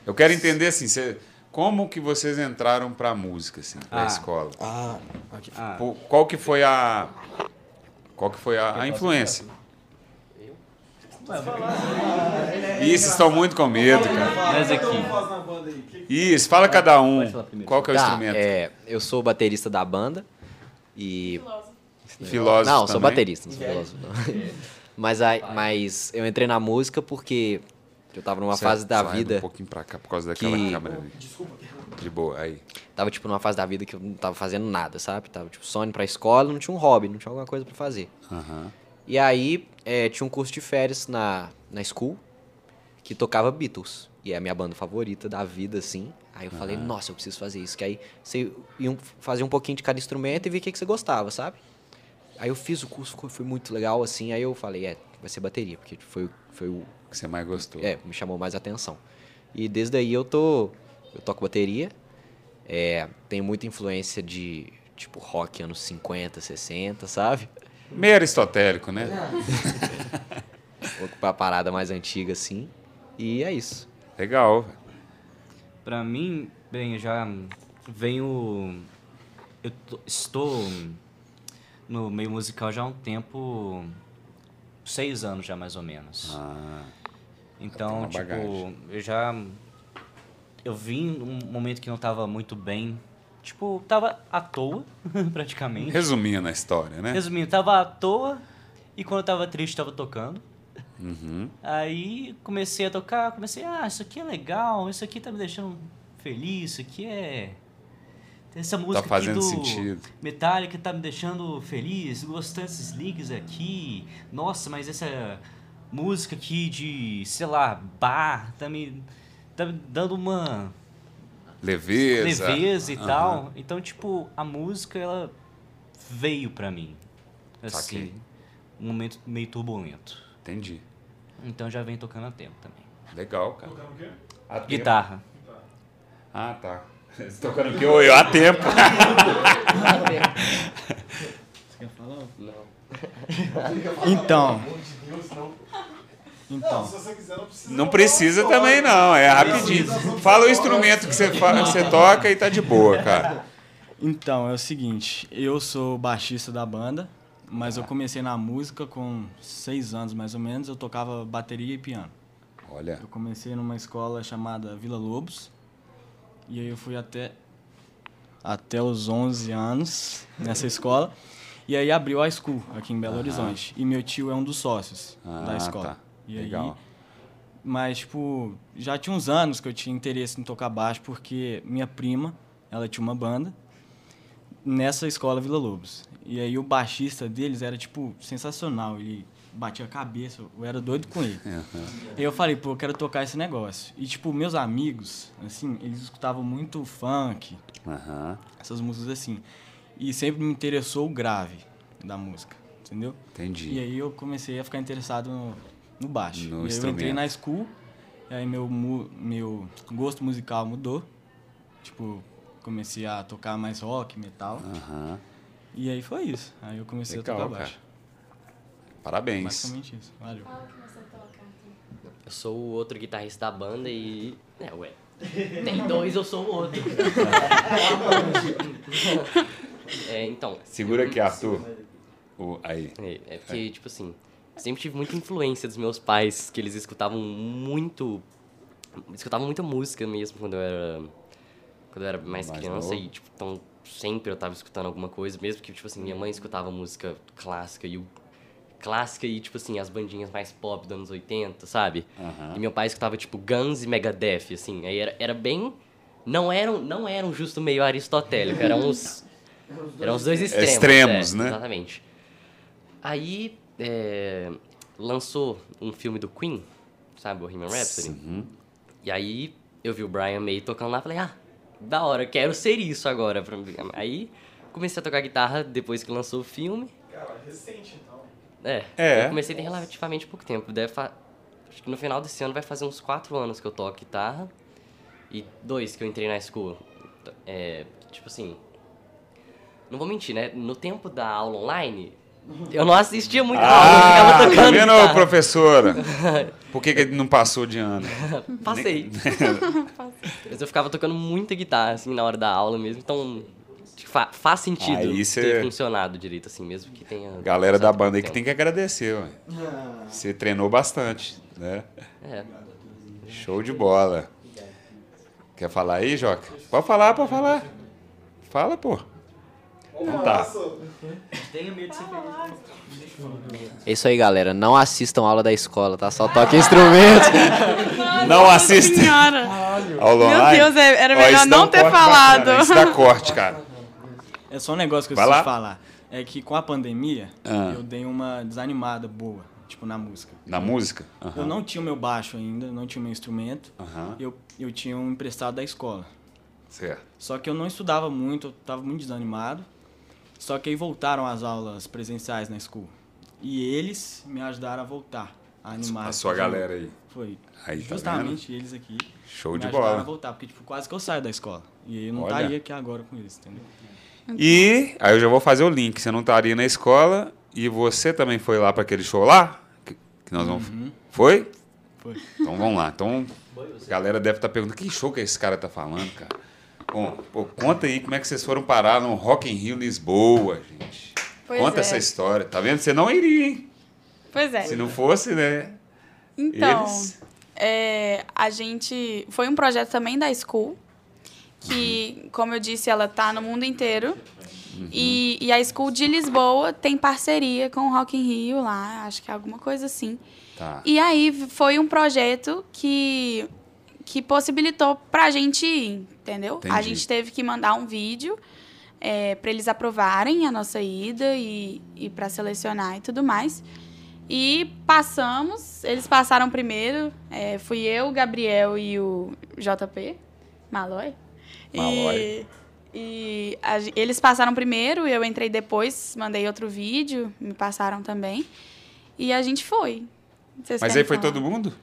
Eu quero entender assim, cê- como que vocês entraram pra música, assim, pra Ah. escola? Ah, ah, Qual que foi a. Qual que foi a, a influência? Vocês estão muito com medo, cara. mas aqui. Isso, fala cada um. Qual que é o Tá, instrumento? é, eu sou baterista da banda e filósofo não, sou também? baterista, não sou filósofo. não. mas, aí, mas eu entrei na música porque eu tava numa Cê- fase da sai vida. um pouquinho pra cá por causa daquela que- câmera ali. De boa, aí. Tava, tipo, numa fase da vida que eu não tava fazendo nada, sabe? Tava, tipo, só indo pra escola, não tinha um hobby, não tinha alguma coisa pra fazer. Aham. E aí, é, tinha um curso de férias na, na school que tocava Beatles. E é a minha banda favorita da vida, assim. Aí eu falei, nossa, eu preciso fazer isso. Que aí você ia fazer um pouquinho de cada instrumento e ver o que, que você gostava, sabe? Aí eu fiz o curso, foi muito legal, assim. Aí eu falei, é, vai ser bateria, porque foi, foi O que você mais gostou? é, me chamou mais atenção. E desde aí eu tô. Eu toco bateria. É, tenho muita influência de tipo rock anos 50, 60, sabe? Meio aristotélico, né? Vou pra parada mais antiga assim. E é isso. Legal. velho. Pra mim, bem, eu já venho. Eu tô- estou no meio musical já há um tempo. Seis anos já, mais ou menos. Ah, Então, tipo, bagagem. eu já. Eu vim num momento que não tava muito bem. Tipo, tava à toa, praticamente. resumindo a história, né? Resumindo, tava à toa e quando eu tava triste, tava tocando. Uhum. Aí comecei a tocar, comecei, ah, isso aqui é legal, isso aqui tá me deixando feliz, isso aqui é. Essa música aqui fazendo do sentido. Metallica tá me deixando feliz, gostando desses links aqui. Nossa, mas essa música aqui de, sei lá, bar, tá me, tá me dando uma Leveza. leveza e Aham. tal. Então, tipo, a música, ela veio pra mim. Assim, Saquei. um momento meio turbulento. Entendi. Então já vem tocando há tempo também. Legal, cara. Tocando o quê? Tempo. Guitarra. Ah, tá. Tocando o quê? Oi, há tempo. Você quer falar? Não. Então. Não, Então. se você quiser, não precisa. Não precisa também, não. É rapidinho. Fala o instrumento que você, fa- você toca e tá de boa, cara. Então, é o seguinte, eu sou baixista da banda, mas eu comecei na música com seis anos mais ou menos, eu tocava bateria e piano. Olha. Eu comecei numa escola chamada Vila Lobos, e aí eu fui até, até os 11 anos nessa escola, e aí abriu a school aqui em Belo Horizonte, e meu tio é um dos sócios Ah, da escola. tá. E Legal. aí Mas, tipo, já tinha uns anos que eu tinha interesse em tocar baixo, porque minha prima, ela tinha uma banda nessa escola Vila Lobos. E aí o baixista deles era, tipo, sensacional. Ele batia a cabeça, eu era doido com ele. E eu falei, pô, eu quero tocar esse negócio. E, tipo, meus amigos, assim, eles escutavam muito funk, essas músicas assim. E sempre me interessou o grave da música, entendeu? entendi. E aí eu comecei a ficar interessado no, no baixo. No e aí eu entrei na school, e aí meu, meu gosto musical mudou. Tipo, comecei a tocar mais rock, metal. Aham, E aí foi isso. Aí eu comecei Legal, a tocar cara. baixo. Parabéns. Basicamente isso. Valeu. Eu sou o outro guitarrista da banda e. É, ué. Tem dois, eu sou o outro. é, então. Segura aqui, Arthur. O, aí. É, é porque, tipo assim, sempre tive muita influência dos meus pais, que eles escutavam muito. Escutavam muita música mesmo quando eu era. Quando eu era mais, Mais criança novo. e, tipo, então sempre eu tava escutando alguma coisa, mesmo que, tipo assim, minha mãe escutava música clássica e o. Clássica e, tipo assim, as bandinhas mais pop dos anos 80, sabe? Aham. E meu pai escutava, tipo, Guns e Megadeth, assim. Aí era, era bem. Não eram, não eram justo meio aristotélico, eram os. Eram os dois extremos. Extremos, é, né? Exatamente. Aí é, lançou um filme do Queen, sabe, o Bohemian Rhapsody. Uhum. E aí eu vi o Brian May tocando lá e falei, ah, da hora, quero ser isso agora. Aí comecei a tocar guitarra depois que lançou o filme. Cara, recente então. É, É. eu comecei tem relativamente pouco tempo. Deve fa... Acho que no final desse ano vai fazer uns quatro anos que eu toco guitarra. E dois que eu entrei na school. É, tipo assim... Não vou mentir, né? No tempo da aula online, eu não assistia muito a aula, eu Ah, ficava tá tocando vendo, guitarra. professora? Por que, que ele não passou de ano? Passei. Mas eu ficava tocando muita guitarra, assim, na hora da aula mesmo. Então, fa- faz sentido Aí cê- ter funcionado direito, assim, mesmo que tenha... Galera da banda aí que tem que agradecer, ué. Você treinou bastante, né? É. Show de bola. Quer falar aí, Joca? Pode falar, pode falar. Fala, pô. Então tá. Tenha medo de ser feliz. É isso aí, galera. Não assistam aula da escola, tá? Só toquem instrumentos. Não assista Senhora! aula Meu online. Deus, é- era Ó, melhor isso dá não um ter corte falado. bacana, Isso dá corte, cara. É só um negócio que eu Vai preciso lá. falar. É que com a pandemia, Ah. eu dei uma desanimada boa, tipo, na música. Na música? Eu Aham. não tinha o meu baixo ainda, não tinha o meu instrumento. Aham. Eu, eu tinha um emprestado da escola. Certo. Só que eu não estudava muito, eu tava muito desanimado. Só que aí voltaram as aulas presenciais na school. E eles me ajudaram a voltar, a animar. A sua galera aí. Foi Aí, tá justamente eles aqui Show me de ajudaram a bola. voltar, porque tipo, quase que eu saio da escola. E eu não Olha. estaria aqui agora com eles, entendeu? E aí eu já vou fazer o link. Você não estaria na escola e você também foi lá para aquele show lá? Que, que nós vamos. Foi? Foi. Então vamos lá. Então, a galera deve estar perguntando que show que esse cara tá falando, cara. Bom, pô, conta aí como é que vocês foram parar no Rock in Rio Lisboa, gente. Pois conta é. essa história. Tá vendo? Você não iria, hein? Pois é. Se não fosse, né? Então, Eles? é, a gente. Foi um projeto também da School, que, como eu disse, ela tá no mundo inteiro. E, e a School de Lisboa tem parceria com o Rock in Rio lá, acho que é alguma coisa assim. Tá. E aí foi um projeto que, que possibilitou pra gente ir, entendeu? A Entendi. gente teve que mandar um vídeo é, para eles aprovarem a nossa ida e, e para selecionar e tudo mais. E passamos, eles passaram primeiro, é, fui eu, o Gabriel e o JP, Malói. Malói. E, e a eles passaram primeiro, eu entrei depois, mandei outro vídeo, me passaram também. E a gente foi. Vocês Mas aí foi falar? todo mundo?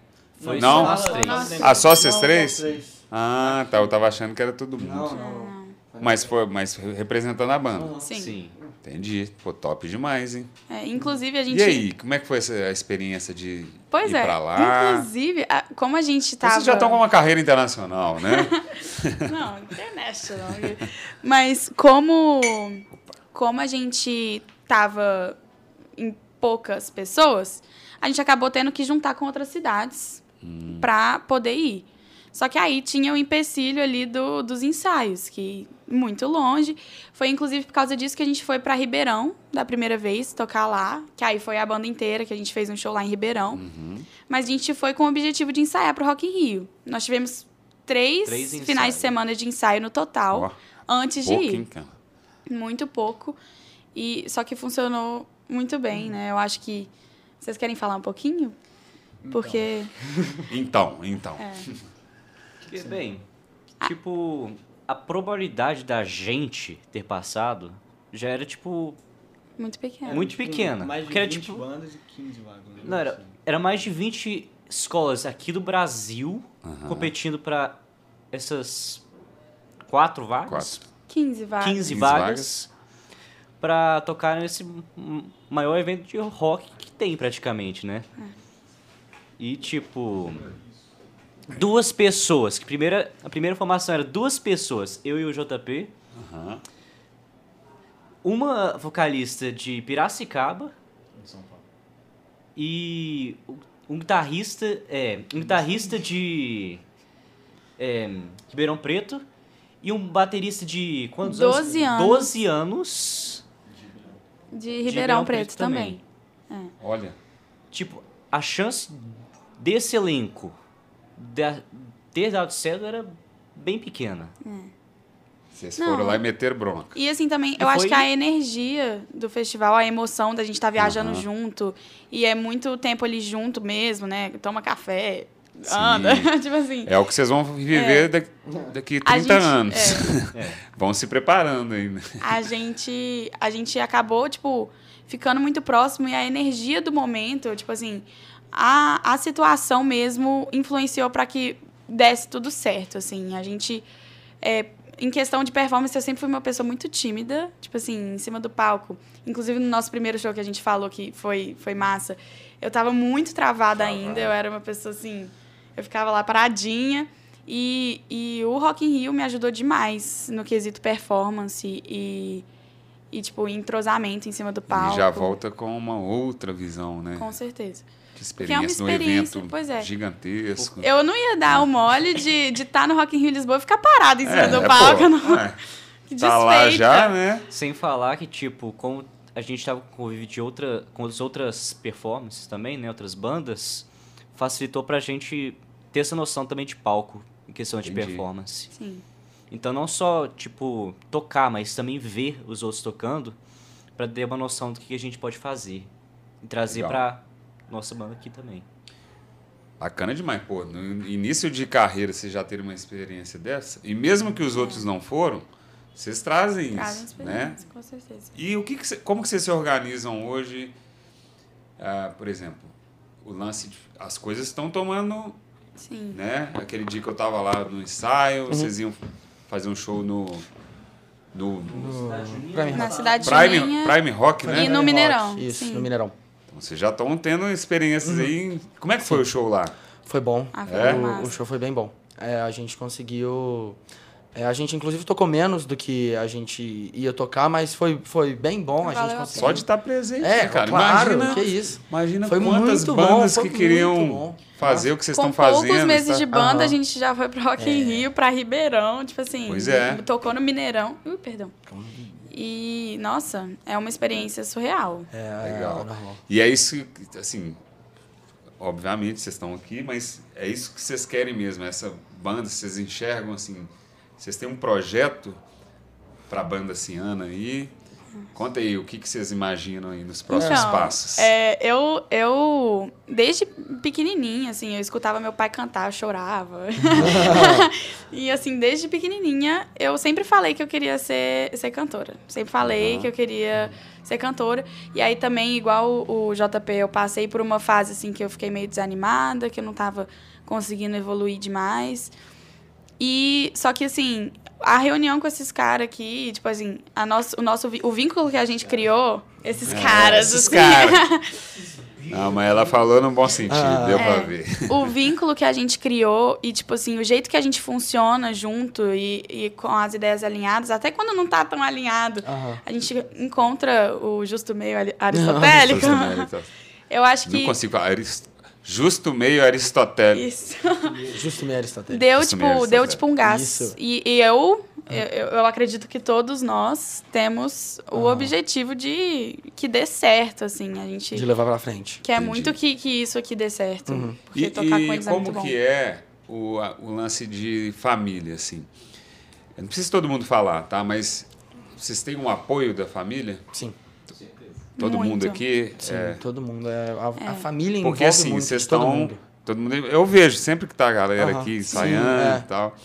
Foi Não? só nós três. Ah, só vocês três. Ah, tá. Eu tava achando que era todo mundo. Não, não. Mas foi, mas representando a banda. Sim. Sim. Entendi. Pô, top demais, hein? É, inclusive, a gente. E aí, como é que foi essa a experiência de Pois ir é. pra lá? Inclusive, a- como a gente tava. Vocês já estão com uma carreira internacional, né? Não, international. Mas como, como a gente tava em poucas pessoas, a gente acabou tendo que juntar com outras cidades Hum. pra poder ir. Só que aí tinha o empecilho ali do, dos ensaios, que muito longe. Foi inclusive por causa disso que a gente foi para Ribeirão da primeira vez tocar lá, que aí foi a banda inteira que a gente fez um show lá em Ribeirão. Mas a gente foi com o objetivo de ensaiar pro Rock in Rio. Nós tivemos três, Três finais de semana de ensaio no total Ó, antes de ir cara? muito pouco. E só que funcionou muito bem, né? Eu acho que vocês querem falar um pouquinho? Porque Então, então. É. Porque, bem, tipo, a probabilidade da gente ter passado já era, tipo, muito pequeno. muito pequena. Mais de porque era, 20 tipo, bandas e 15 vagas. né? não, era, era mais de 20 escolas aqui do Brasil competindo pra essas quatro vagas. Quatro. 15 vagas. 15 15 vagas, vagas. pra tocar nesse maior evento de rock que tem praticamente, né? E tipo duas pessoas, que primeira a primeira formação era duas pessoas, eu e o JP, Aham. uma vocalista de Piracicaba e um guitarrista, é, um guitarrista de é, Ribeirão Preto e um baterista de quantos 12 anos? anos. 12 anos. De Ribeirão Ribeirão Preto Preto, também. também. Olha, Tipo, a chance desse elenco da- ter dado certo era bem pequena. vocês Não. foram lá e meteram bronca. E assim também, E eu acho foi- que a energia do festival, a emoção da gente estar viajando Aham. junto, e é muito tempo ali junto mesmo, né? Toma café, Sim. anda, tipo assim. É o que vocês vão viver daqui, daqui A 30 gente- anos. É. vão se preparando ainda. a gente a gente acabou tipo ficando muito próximo e a energia do momento tipo assim a, a situação mesmo influenciou para que desse tudo certo assim a gente é, em questão de performance eu sempre fui uma pessoa muito tímida tipo assim em cima do palco inclusive no nosso primeiro show que a gente falou que foi foi massa eu tava muito travada ainda eu era uma pessoa assim eu ficava lá paradinha e, e o Rock in Rio me ajudou demais no quesito performance e, e tipo, entrosamento em cima do palco. E já volta com uma outra visão, né? Com certeza. De é uma experiência, num experiência, evento pois é. gigantesco. Eu não ia dar o mole de estar de tá no Rock in Rio Lisboa e ficar parado em cima É, do é, palco. pô, não. é. Que Tá lá desfeita. já, né? Sem falar que, tipo, como a gente tava com convívio de outra, com as outras performances também, né? Outras bandas, facilitou pra gente ter essa noção também de palco, em questão de Entendi. performance. Sim. Então não só, tipo, tocar, mas também ver os outros tocando pra ter uma noção do que a gente pode fazer. E trazer Legal. Nossa banda aqui também. Bacana demais, pô. No início de carreira, vocês já terem uma experiência dessa. E mesmo que os outros não foram, vocês trazem Trazem isso, né? experiência, com certeza. E o que que cê- como que vocês se organizam hoje? Ah, por exemplo, o lance, de, as coisas estão tomando, Sim. né? Aquele dia que eu tava lá no ensaio, vocês iam fazer um show no no Prime Na Rock. cidade Prime, Prime Rock, né? e no Prime Mineirão. Rock, Isso, sim. no Mineirão. Então, vocês já estão tendo experiências aí. Como é que foi o show lá? Foi bom. Ah, foi É? O-. O, show foi bem bom. É, a gente conseguiu. é, a gente, inclusive, tocou menos do que a gente ia tocar, mas foi, foi bem bom. A gente conseguiu. Só de estar presente, É, né, cara. claro, imagina, que isso. imagina Foi quantas muito bom, bandas foi que muito queriam bom. fazer o que vocês Com estão fazendo. poucos meses tá? de banda, Aham. a gente já foi pro Rock in Rio, pra Ribeirão, tipo assim. Pois é. Tocou no Mineirão. Ui, perdão. E, nossa, é uma experiência surreal. É, Legal. é normal. E é isso que, assim, obviamente vocês estão aqui, mas é isso que vocês querem mesmo, essa banda, vocês enxergam assim, vocês têm um projeto para a banda Ciana aí. Conta aí o que, que vocês imaginam aí nos próximos Então, passos. É, eu, eu, desde pequenininha, assim, eu escutava meu pai cantar, eu chorava. e, assim, desde pequenininha, eu sempre falei que eu queria ser, ser cantora. Sempre falei que eu queria ser cantora. E aí também, igual o, o JP, eu passei por uma fase, assim, que eu fiquei meio desanimada, que eu não tava conseguindo evoluir demais. E só que assim, a reunião com esses caras aqui, tipo assim, a nosso, o nosso o vínculo que a gente criou, esses É, caras, esses assim, caras. Não, mas ela falou no bom sentido, Ah. deu pra É. ver. o vínculo que a gente criou e tipo assim, o jeito que a gente funciona junto e, e com as ideias alinhadas, até quando não tá tão alinhado, Aham. a gente encontra o justo meio ali- aristotélico. Não Eu acho Não que consigo falar. Arist... Justo meio Aristóteles. Isso. Justo meio Aristóteles. Deu, Isso tipo, deu tipo um gás. Isso. E, e eu, eu, eu acredito que todos nós temos o objetivo de que dê certo, assim. A gente De levar pra frente. quer Entendi. muito que, que isso aqui dê certo. Porque E, tocar e com eles é muito como bom. que é o, a- o lance de família, assim? Eu não precisa todo mundo falar, tá? Mas vocês têm um apoio da família? Sim. Todo Muito. mundo aqui? Sim, é, todo mundo. É, a, a família envolve Porque assim, muito vocês todo estão. mundo. Todo mundo. Eu vejo sempre que tá a galera aqui Sim, ensaiando é. e tal.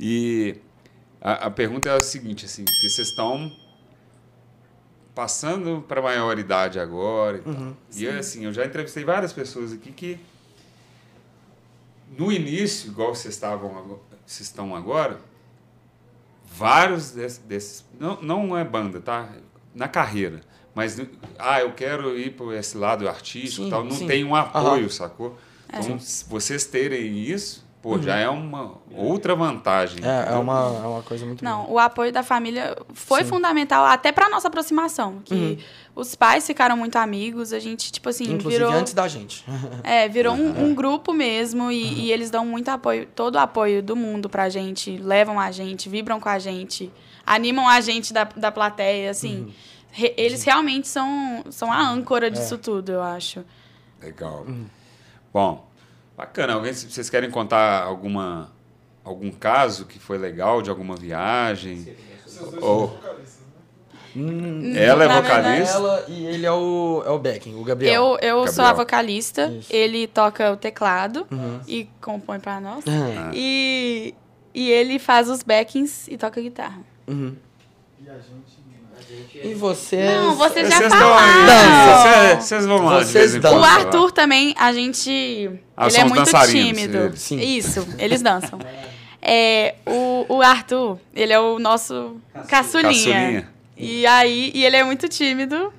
E a, a pergunta é a seguinte, assim, que vocês estão passando para maioridade agora e tal. Uhum. E assim, eu já entrevistei várias pessoas aqui que no início, igual vocês estavam vocês estão agora, vários desses, desses não, não é banda, tá? Na carreira. Mas, ah, eu quero ir para esse lado artístico e Sim, tal. Não sim. tem um apoio, Aham. sacou? Então, s- vocês terem isso, pô, já é uma outra vantagem. É, é uma, é uma coisa muito Não, boa. o apoio da família foi fundamental até pra nossa aproximação. Que Uhum. os pais ficaram muito amigos, a gente, tipo assim, Inclusive virou. antes da gente. É, virou um, um grupo mesmo e, e eles dão muito apoio, todo o apoio do mundo pra gente, levam a gente, vibram com a gente, animam a gente da, da plateia, assim. Re- eles realmente são, são a âncora disso tudo, eu acho. Legal. Bom, bacana. Alguém, vocês querem contar alguma, algum caso que foi legal de alguma viagem? Ou- né? Hum, Ela é vocalista? Ela e ele é o, é o backing, o Gabriel. Eu, eu sou a Gabriel. vocalista, Isso. ele toca o teclado e compõe pra nós. Ah. E, e ele faz os backings e toca guitarra. Uhum. E a gente. E vocês... Não, vocês já falaram. Vocês- vão lá Vocês. O. Arthur também, a gente. Ah, ele é muito tímido. Sim. Isso, eles dançam. É, o, o Arthur, ele é o nosso caçulinha. Caçulinha. E aí, e ele é muito tímido.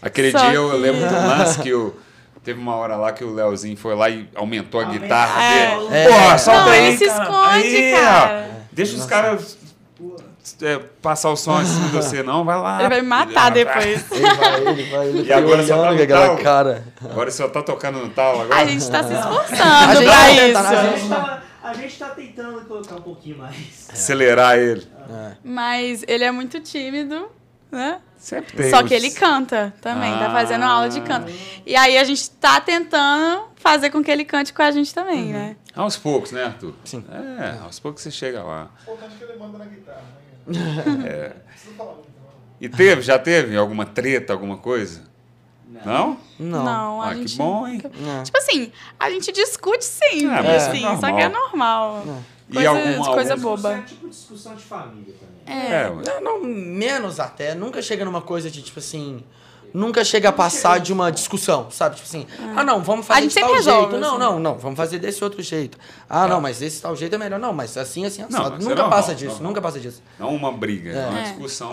Aquele dia eu que- lembro do lance que o. Teve uma hora lá que o Leozinho foi lá e aumentou a guitarra É. dele. É. Porra, solta Não, aí, ele se esconde, cara. Deixa os caras é, passar o som em cima de você, não. Vai lá. Ele vai me matar depois. Ele vai, ele vai, ele E agora só tá no tal? cara. Agora você só tá tocando no tal agora? A gente tá se A esforçando pra tá tentando, a isso. gente- tá, a gente tá tentando colocar um pouquinho mais. Acelerar ele. É. Mas ele é muito tímido, né? Sempre tem. Só que ele canta também, tá fazendo aula de Ah. canto. E aí a gente tá tentando fazer com que ele cante com a gente também, né? Aos poucos, né, Arthur? Sim. É, aos poucos você chega lá. O importante é que ele manda na guitarra, né? É. Não não. E teve, já teve alguma treta, alguma coisa? Não? Não. a Ah, gente que bom, hein? É. Tipo assim, a gente discute sim, Ah, mas assim, é só que é normal. E Coisa, alguma- coisa algum- boba. É tipo discussão de família também. É. É. Não, não, menos até. Nunca chega numa coisa de, tipo assim... Nunca chega a passar de uma discussão, sabe? Tipo assim, ah, não, vamos fazer gente de tal resolve, jeito. Não, assim. não, não, vamos fazer desse outro jeito. Ah, não, mas esse tal jeito é melhor. Não, mas assim, assim, Não, assado. mas é Nunca normal, passa disso, normal. nunca passa disso. Não uma briga, é uma É. discussão.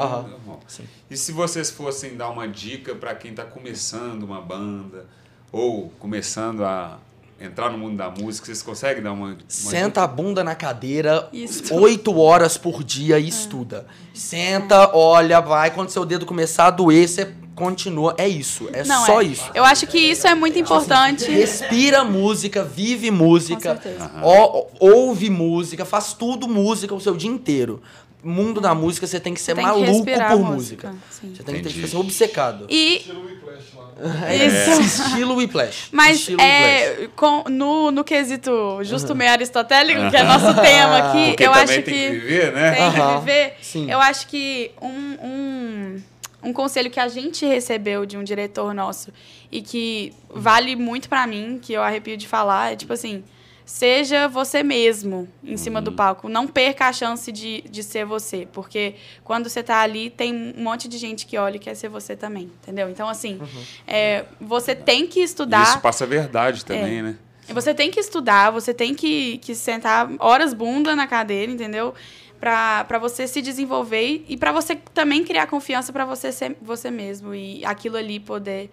E se vocês fossem dar uma dica para quem está começando uma banda ou começando a entrar no mundo da música, vocês conseguem dar uma, uma Senta a bunda na cadeira oito horas por dia e estuda. Senta, olha, vai. Quando seu dedo começar a doer, você continua. É isso. É Não, só é. isso. Eu acho que isso é muito importante. Respira música, vive música, Com certeza. ó- ouve música, faz tudo música o seu dia inteiro. Mundo da música, você tem que ser Tem que maluco por música. música. Você tem que ter, Entendi. tipo assim, obcecado. E Estilo Whiplash lá. É Isso. Estilo Whiplash. Mas Estilo Whiplash. é, com, no, no quesito justo meio aristotélico, que é nosso tema aqui, Porque eu acho tem que, que viver, né? tem que viver. sim. Eu acho que um, um, um conselho que a gente recebeu de um diretor nosso e que vale muito pra mim, que eu arrepio de falar, é tipo assim, seja você mesmo em cima Uhum. do palco. Não perca a chance de, de ser você, porque quando você tá ali, tem um monte de gente que olha e quer ser você também, entendeu? Então, assim, é, você tem que estudar... Isso passa a verdade também, né? E Você tem que estudar, você tem que, que sentar horas bunda na cadeira, entendeu? Pra, pra você se desenvolver e, pra você também criar confiança pra você ser você mesmo e aquilo ali poder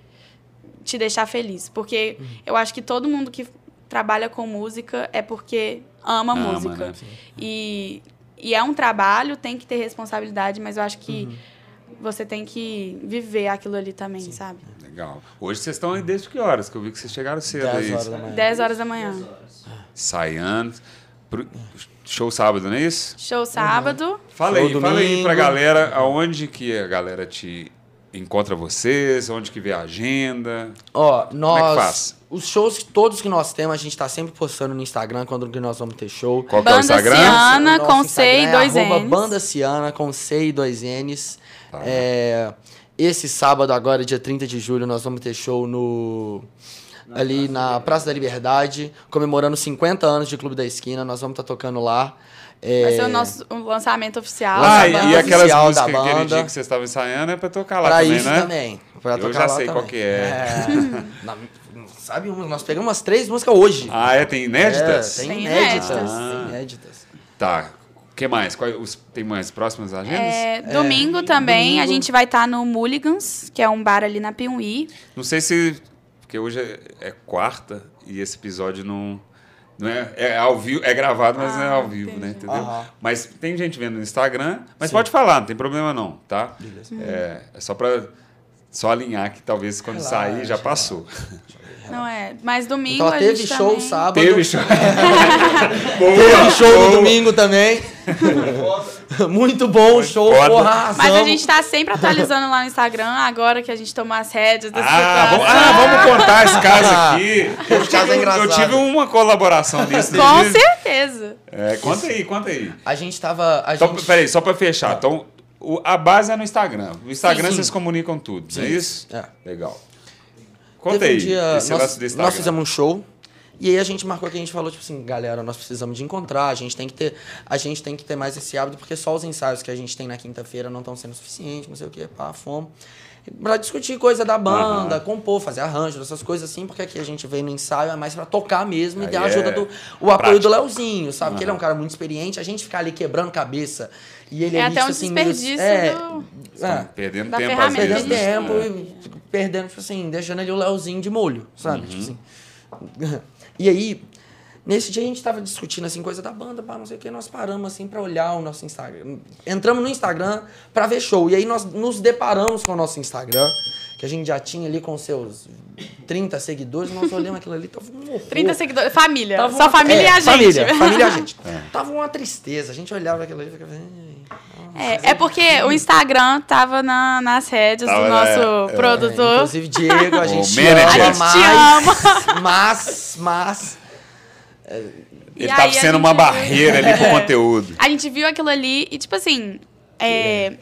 te deixar feliz. Porque eu acho que todo mundo que trabalha com música é porque ama, Ama, música. né? E, e é um trabalho, tem que ter responsabilidade, mas eu acho que você tem que viver aquilo ali também, sabe? Legal. Hoje vocês estão aí desde que horas? Que eu vi que vocês chegaram cedo 10 aí. horas da manhã. 10 horas da manhã. Ensaiando. Pro- Show sábado, não é isso? Show sábado. Fala Show aí, fala aí pra galera aonde que a galera te encontra vocês, onde que vê a agenda. Ó, nós. Como é que faz? Os shows todos que nós temos, a gente tá sempre postando no Instagram quando que nós vamos ter show. Qual que é o Banda Instagram? Ciana Nosso com Instagram C e é dois arroba N's. Banda Ciana com C e dois N's. Tá. É, esse sábado, agora, dia 30 de julho, nós vamos ter show no. Ali na Praça da Liberdade, comemorando 50 anos de Clube da Esquina. Nós vamos estar tocando lá. É, Vai ser o nosso o lançamento oficial. Ah, da e, banda. e aquelas oficial músicas da aquele banda. dia que vocês estavam ensaiando é pra tocar lá pra também, isso né? também. Pra Eu tocar já lá sei qual também. que é. Na- sabe, nós pegamos umas três músicas hoje. Ah, é? Tem inéditas? É, tem Tem inéditas. inéditas. Tem inéditas. Tá. O que mais? Qual- os- tem mais próximas agendas? É, domingo também, a domingo. gente vai estar no Mulligans, que é um bar ali na Piuí. Não sei se. Porque hoje é, é quarta e esse episódio não. Não é, é ao vivo, é gravado, mas não é Ah, ao vivo, né? entendi. Entendeu? Aham. Mas tem gente vendo no Instagram, mas pode falar, não tem problema não, tá? É, é só pra só alinhar que talvez quando Relaxa, sair já passou. Não é? Mas domingo Então a teve gente show também... sábado. Teve show. Teve show no domingo também. Muito bom o show, foda. porra, Mas a gente tá sempre atualizando lá no Instagram, agora que a gente tomou as rédeas da Ah, vamos, ah, vamos contar esse caso aqui. Eu Esse caso é engraçado. eu tive uma colaboração nisso. Com desde- certeza. É, conta aí, conta aí. A gente tava... A Então, gente... peraí, só pra fechar. Então, o- a base é no Instagram. No Instagram Sim, sim. vocês comunicam tudo, não é isso? É. Legal. Conta Teve aí, um dia, esse nós, lance do Instagram. nós fizemos um show e aí a gente marcou que a gente falou tipo assim, galera, nós precisamos de encontrar, a gente tem que ter, a gente tem que ter mais esse hábito porque só os ensaios que a gente tem na quinta-feira não estão sendo suficientes, não sei o que, pá, fomos. Pra discutir coisa da banda, compor, fazer arranjo, essas coisas assim, porque aqui a gente veio no ensaio é mais pra tocar mesmo e ter a é ajuda do o apoio do. Leozinho, sabe? Que ele é um cara muito experiente, a gente ficar ali quebrando cabeça e ele É ali, até um tipo assim, desperdício é, do- é, Perdendo Da tempo às vezes. perdendo né? tempo É. e perdendo, tipo assim, deixando ali o Leozinho de molho, sabe? Uhum. Tipo assim. E aí, nesse dia a gente tava discutindo, assim, coisa da banda, pá, não sei o que, nós paramos, assim, pra olhar o nosso Instagram. Entramos no Instagram pra ver show. E aí nós nos deparamos com o nosso Instagram, que a gente já tinha ali com seus 30 seguidores, nós olhamos aquilo ali, tava um horror. 30 seguidores. Família. Tava Só uma- família é, e a gente. Família, família e a gente. Tava uma tristeza, a gente olhava aquilo ali e ficava... "Ai, É, é porque o Instagram tava na- nas rédeas Tava, do nosso é, é. produtor. Inclusive, Diego, a gente te ama A gente te mais, mas, mas... Ele E tava sendo uma gente- barreira ali pro conteúdo. A gente viu aquilo ali e, tipo assim, é,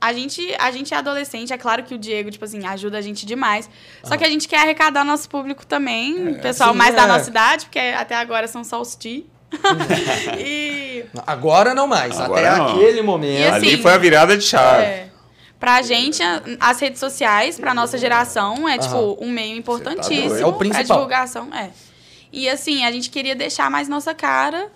a, gente, a gente é adolescente, é claro que o Diego, tipo assim, ajuda a gente demais. Só que a gente quer arrecadar nosso público também, o pessoal Sim, mais da é. nossa idade, porque até agora são só os ti. e Agora não mais, Agora até não. aquele momento. Assim, ali foi a virada de chave. é, pra gente, a- as redes sociais, pra nossa geração, é, tipo, um meio importantíssimo. doido. É o principal. Pra divulgação, é. E assim, a gente queria deixar mais nossa cara.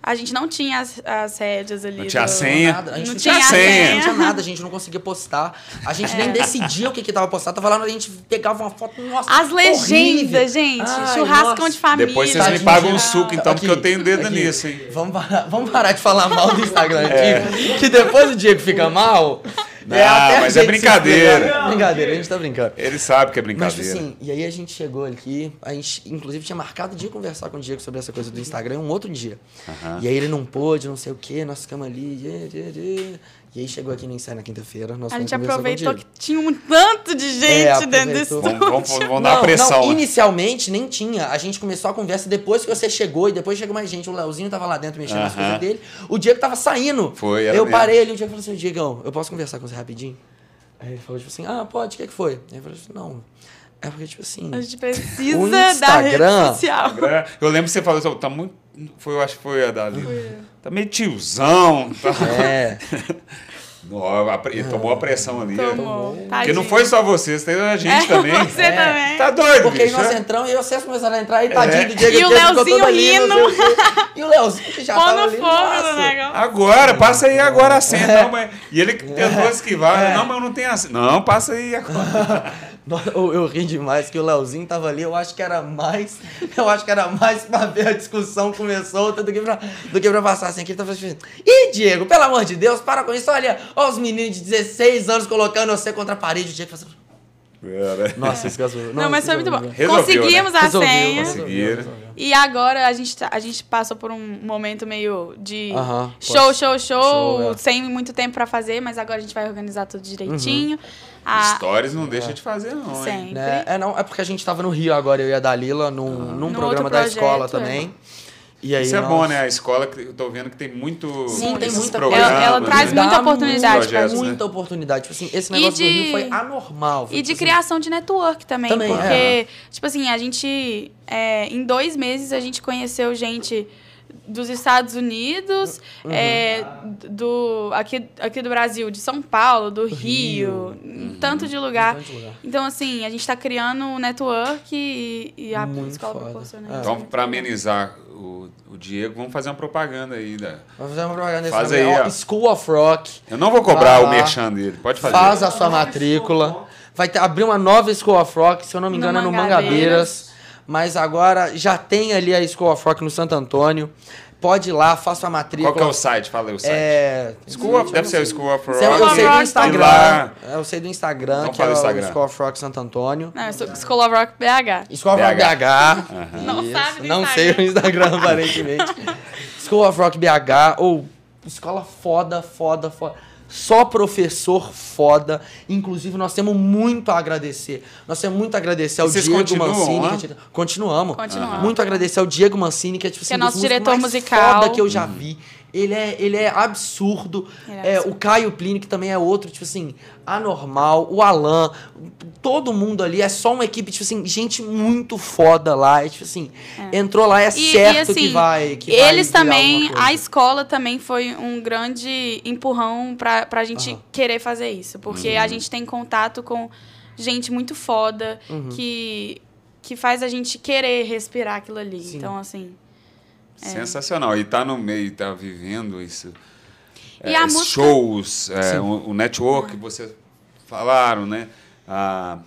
A gente não tinha as, as rédeas ali. Não tinha do- senha. Nada, a gente Não não, tinha tinha senha, senha. não tinha nada, a gente não conseguia postar. A gente nem decidia o que que tava postado, tava lá, a gente pegava uma foto, nossa, As horrível. legendas, gente. Ai, churrascão nossa. de família. Depois vocês me pagam um suco, então, Aqui, porque eu tenho dedo aqui. nisso, hein? Vamos parar, vamos parar de falar mal do Instagram antigo, que depois o Diego fica mal. Não, até a mas é brincadeira. Brincadeira, a gente tá brincando. Ele sabe que é Mas, brincadeira. tipo assim, e aí a gente chegou aqui, a gente inclusive tinha marcado de conversar com o Diego sobre essa coisa do Instagram um outro dia. Aham. E aí ele não pôde, não sei o quê, nós ficamos ali. E aí chegou aqui no ensaio na quinta-feira, nós A gente aproveitou que tinha um tanto de gente dentro do aproveitou. estúdio. Vamos, vamos, vamos dar Não, pressão. não, né? inicialmente nem tinha. A gente começou a conversa depois que você chegou e depois chegou mais gente. O Leozinho tava lá dentro mexendo nas Aham. coisas dele. O Diego tava saindo. Foi, era Eu mesmo. parei ali, o Diego falou assim: Diegão, eu posso conversar com você rapidinho? Aí ele falou, tipo assim, ah, pode, o que, que foi? Aí eu falei assim, não. É porque, tipo assim. A gente precisa O da rede Instagram- social. É, Eu lembro que você falou, tá muito. Foi, eu acho que foi a Dali. Tá meio tiozão. Tá... É. Pre- tomou a pressão ali. Tomou. Porque não foi só vocês, tem a gente É, também. você também. Tá doido, Porque aí bicho? nós é? entramos e vocês começaram a entrar e tadinho É. do Diego. E o Leozinho rindo. E o Leozinho que já Pô tava no ali. fogo negócio. Agora, passa aí agora a senha. Não, mas... E ele tentou esquivar. É. Não, mas eu não tenho a senha. Não, passa aí agora. Eu, eu ri demais que o Leozinho tava ali, eu acho que era mais. Eu acho que era mais pra ver a discussão começou do que pra, do que pra passar assim. Aqui ele tava assim, Ih, Diego, pelo amor de Deus, para com isso. Olha, Ó, os meninos de 16 anos colocando você contra a parede o dia que fazendo. Era. Nossa, esse gasolina. Não, mas foi muito bom. Resolveu, Conseguimos né? a Resolveu, senha. Conseguiram. E agora a gente, tá- a gente passou por um momento meio de Aham, show, pode- show, show, show, é. sem muito tempo pra fazer, mas agora a gente vai organizar tudo direitinho. Uhum. A- Stories não deixa de fazer, não, hein? sempre. Né? É, não, é porque a gente tava no Rio agora, eu e a Dalila, num, num Num programa da escola é. também. E aí, Isso é nós- bom, né? A escola, que eu tô vendo que tem muito. Sim, tem muita Ela- ela traz né? muita Dá oportunidade muita, pra gente. muita oportunidade. Tipo assim, esse negócio do de- Rio foi anormal. foi, E de tipo assim, criação de network também, Também, porque, é. tipo assim, a gente, é, em dois meses, a gente conheceu gente dos Estados Unidos, Uhum. é, do, aqui, aqui do Brasil, de São Paulo, do Rio, em tanto de lugar. tanto lugar. Então, assim, a gente tá criando um network e, e a Muito escola foda. proporciona É. isso. Então, pra amenizar o, o Diego, vamos fazer uma propaganda aí. Da... Vamos fazer uma propaganda nesse Faz aí, Ó, ó. School of Rock. Eu não vou cobrar Ah, o merchan dele, pode fazer. Faz a sua matrícula. Vai ter, abrir uma nova School of Rock, se eu não me No engano, é no Mangabeiras. Mas agora já tem ali a School of Rock no Santo Antônio. Pode ir lá, faça a matrícula. Qual que é o site? Fala aí o site. É. School of, deve ser o School of Rock. Eu, eu sei do. Instagram. Eu sei do Instagram, Então que é o Instagram. o School of Rock Santo Antônio. Não, eu sou School of Rock BH. School of Rock BH. Não Isso. sabe Não sei o Instagram, aparentemente. School of Rock BH, ou escola foda, foda, foda. Só professor foda. Inclusive, nós temos muito a agradecer. Nós temos muito a agradecer ao vocês Diego Mancini. lá? que é- Continuamos. Continuamos. Muito agradecer ao Diego Mancini, que é tipo Que é assim, nosso diretor mais musical. foda que eu já vi. Ele é, ele é absurdo. Ele é É, absurdo. o Caio Plínio, que também é outro, tipo assim, anormal. O Alan. Todo mundo ali é só uma equipe, tipo assim, gente muito foda lá. É, tipo assim, entrou lá, é E- certo e, assim, que vai. Que vai eles virar também, a escola também foi um grande empurrão pra, pra gente querer fazer isso. Porque Uhum. a gente tem contato com gente muito foda Uhum. que, que faz a gente querer respirar aquilo ali. Sim. Então, assim. Sensacional. E tá no meio, tá vivendo isso. E É, música- shows, é, o, o network que vocês falaram, né? Ah,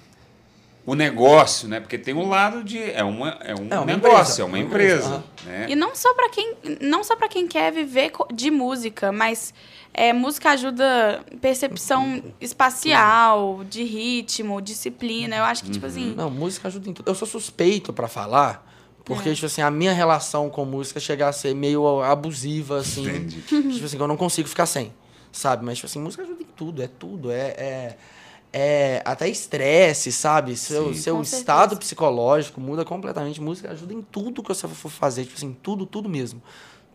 o negócio, né? Porque tem um lado de. É, uma, é um É uma negócio, empresa, é uma empresa, aham. né? E não só pra quem, não só para quem quer viver de música, mas é, música ajuda percepção espacial, de ritmo, disciplina. Eu acho que, tipo assim. Não, música ajuda em tudo. Eu sou suspeito pra falar, porque, É. tipo assim, a minha relação com música chega a ser meio abusiva, assim. Entendi. tipo assim, que eu não consigo ficar sem, sabe? Mas, tipo assim, música ajuda em tudo, é tudo. É, é, é até estresse, sabe? Seu, Sim. seu Com estado certeza. psicológico muda completamente. Música ajuda em tudo que você for fazer, tipo assim, tudo, tudo mesmo.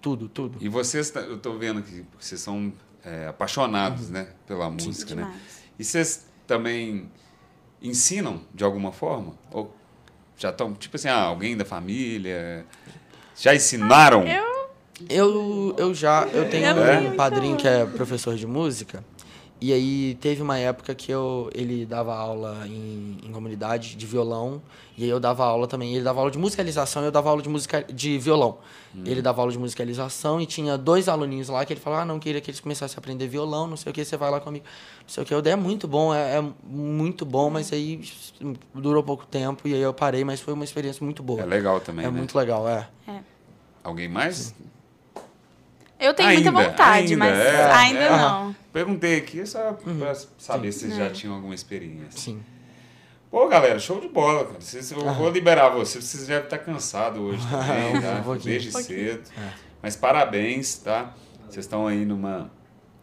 Tudo, tudo. E vocês, tá- eu tô vendo que vocês são é, apaixonados, né? Pela música, né? demais. E vocês também ensinam de alguma forma? Ou já estão, tipo assim, ah, alguém da família? Já ensinaram? Ah, Eu. Eu, eu já, eu tenho não um padrinho que é professor de música. E aí teve uma época que eu, ele dava aula em, em comunidade de violão. E aí eu dava aula também. Ele dava aula de musicalização e eu dava aula de, musica, de violão. Ele dava aula de musicalização e tinha dois aluninhos lá que ele falou: Ah, não, queria que eles começassem a aprender violão, não sei o que, você vai lá comigo. Não sei o que. Eu dei, é muito bom, é, é muito bom, mas aí durou pouco tempo e aí eu parei, mas foi uma experiência muito boa. É legal também, É né? muito legal, é. Alguém mais? Eu tenho Ainda, muita vontade, ainda, mas é, ainda é. não. Perguntei aqui só Uhum. pra saber se vocês já É. tinham alguma experiência. Sim. Pô, galera, show de bola, cara. Vocês, eu vou liberar vocês, vocês já devem estar cansados hoje também, tá? Um pouquinho. Desde Um cedo. Mas parabéns, tá? Vocês estão aí numa,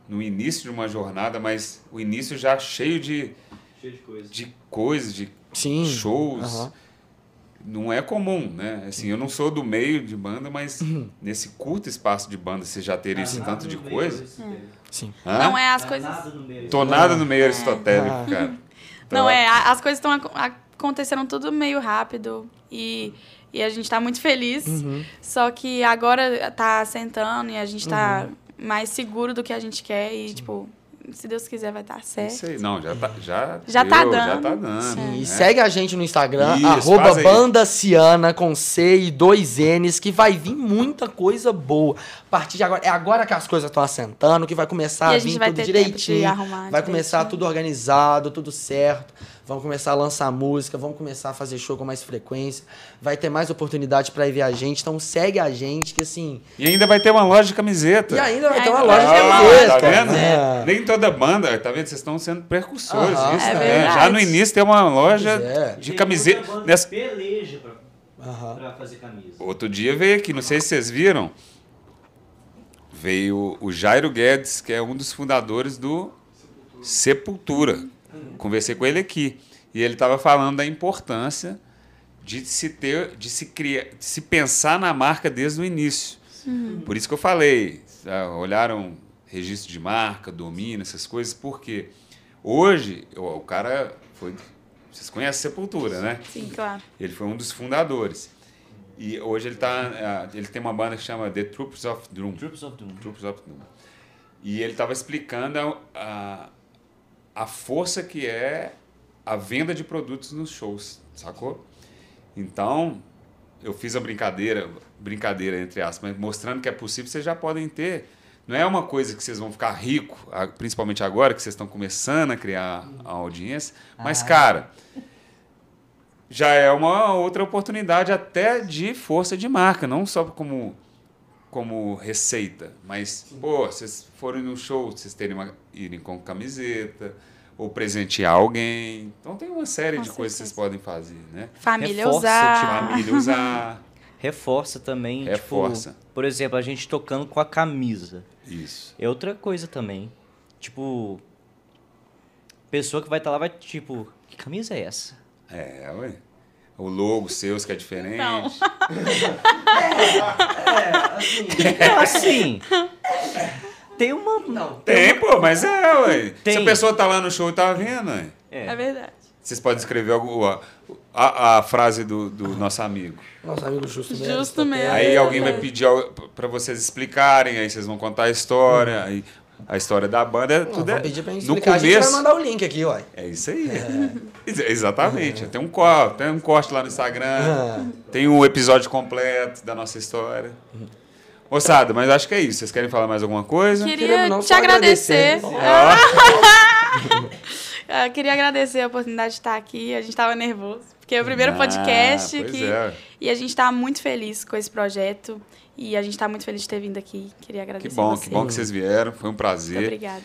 no início de uma jornada, mas o início já cheio de, Cheio de coisa. de coisas, de Sim. shows. Aham. Não é comum, né? Assim, eu não sou do meio de banda, mas Uhum. nesse curto espaço de banda, você já ter esse tanto de coisa. Sim. Hã? Não é as Tá coisas. nada no meio. Tô nada no meio aristotélico, Ah. cara. Não, Tá? é, as coisas estão acontecendo tudo meio rápido e, e a gente tá muito feliz. Uhum. Só que agora tá sentando e a gente tá mais seguro do que a gente quer e, tipo, se Deus quiser vai dar certo. Isso aí, não, já tá, já, Já tá deu, Já dando. tá dando. Sim, né? E segue a gente no Instagram, Isso, arroba faz aí. Banda Ciana com C e dois N's, que vai vir muita coisa boa. A partir de agora, é agora que as coisas estão assentando, que vai começar E a a gente vir vai tudo ter tempo de direitinho. arrumar vai começar direitinho. tudo organizado, tudo certo. Vamos começar a lançar música, vamos começar a fazer show com mais frequência, vai ter mais oportunidade pra ir ver a gente, então segue a gente, que assim. E ainda vai ter uma loja de camiseta. E ainda vai ter uma loja de. Ah, camiseta. tá vendo? né? Nem toda banda, tá vendo? Vocês estão sendo precursores disso, É né? Já no início tem uma loja é. de camiseta. Nessa... Peleja pra, Aham. pra fazer camisa. Outro dia veio aqui, não sei se vocês viram. Veio o Jairo Guedes, que é um dos fundadores do Sepultura. Conversei com ele aqui. E ele estava falando da importância de se ter, de se criar, de se pensar na marca desde o início. Por isso que eu falei, ah, olharam registro de marca, domínio, essas coisas, porque hoje o, o cara foi. Vocês conhecem Sepultura, né? Sim, claro. Ele foi um dos fundadores. E hoje ele tá, ele tem uma banda que chama The Troops of Doom. Troops of Doom. Troops of Doom. E ele estava explicando a, a, a força que é a venda de produtos nos shows, sacou? Então, eu fiz a brincadeira, brincadeira entre aspas, mostrando que é possível, vocês já podem ter. Não é uma coisa que vocês vão ficar rico, principalmente agora que vocês estão começando a criar a audiência, mas cara, já é uma outra oportunidade até de força de marca, não só como como receita, mas pô, vocês forem no show, vocês terem uma, irem com camiseta ou presentear alguém. Então tem uma série Com de coisas que vocês certeza. podem fazer, né? Família Reforça, usar. Família usar. Reforça também, Reforça. tipo, por exemplo, a gente tocando com a camisa. Isso. É outra coisa também. Tipo, pessoa que vai estar lá vai tipo, que camisa é essa? É, ué. O logo seus que é diferente. Não. É assim. Tem uma Não, Tem, pô, mas é, ué. Tem. Se a pessoa tá lá no show e tá vendo, ué. É verdade. Vocês podem escrever algo, a, a, a frase do, do nosso amigo. Nosso amigo Justo mesmo. Justo mesmo. Aí É alguém vai pedir para vocês explicarem, aí vocês vão contar a história, aí a história da banda, é Não, tudo é, pedir pra gente no explicar. A gente vai começo. mandar o link aqui, ó. É isso aí. Ex- Exatamente. Tem um corte, tem um corte lá no Instagram, tem um episódio completo da nossa história. Moçada, mas acho que é isso. Vocês querem falar mais alguma coisa? Queria Queremos não te agradecer. agradecer. Eu queria agradecer a oportunidade de estar aqui. A gente estava nervoso, porque é o primeiro Ah, podcast que, é. e a gente está muito feliz com esse projeto e a gente está muito feliz de ter vindo aqui. Queria agradecer Que bom, vocês. que bom que vocês vieram. Foi um Muito prazer. obrigada.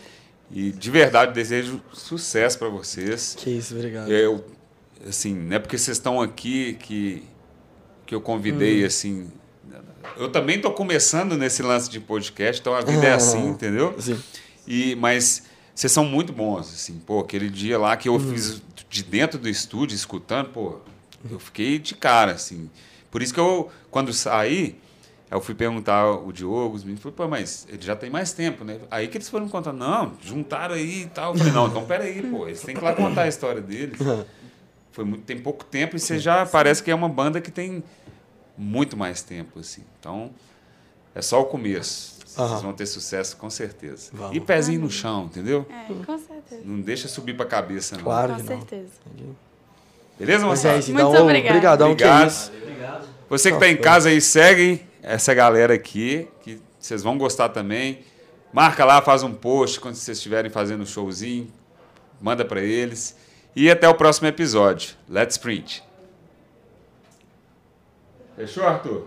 E de verdade desejo sucesso para vocês. Que isso, obrigado. Eu, assim, não é porque vocês estão aqui que, que eu Hum. convidei, assim. Eu também estou começando nesse lance de podcast, então a vida é assim, entendeu? Sim. E, mas vocês são muito bons, assim. Pô, aquele dia lá que eu Hum. fiz de dentro do estúdio, escutando, pô, eu fiquei de cara, assim. Por isso que eu, quando saí, eu fui perguntar o Diogo, os meninos, falei, pô, mas ele já tem mais tempo, né? Aí que eles foram me contando, não, juntaram aí e tal. Eu falei, não, então peraí, pô, eles têm que lá contar a história deles. Foi muito, tem pouco tempo e você já parece que é uma banda que tem muito mais tempo, assim. Então, é só o começo. Vocês Aham. vão ter sucesso, com certeza. Vamos. E pezinho no chão, entendeu? É, com certeza. Não deixa subir pra cabeça, não. Claro Com não. certeza. Beleza, moçada? é Muito então. que é Obrigado. isso. Você que está em casa aí, segue essa galera aqui, que vocês vão gostar também. Marca lá, faz um post quando vocês estiverem fazendo um showzinho. Manda para eles. E até o próximo episódio. Let's print. Fechou, Arthur?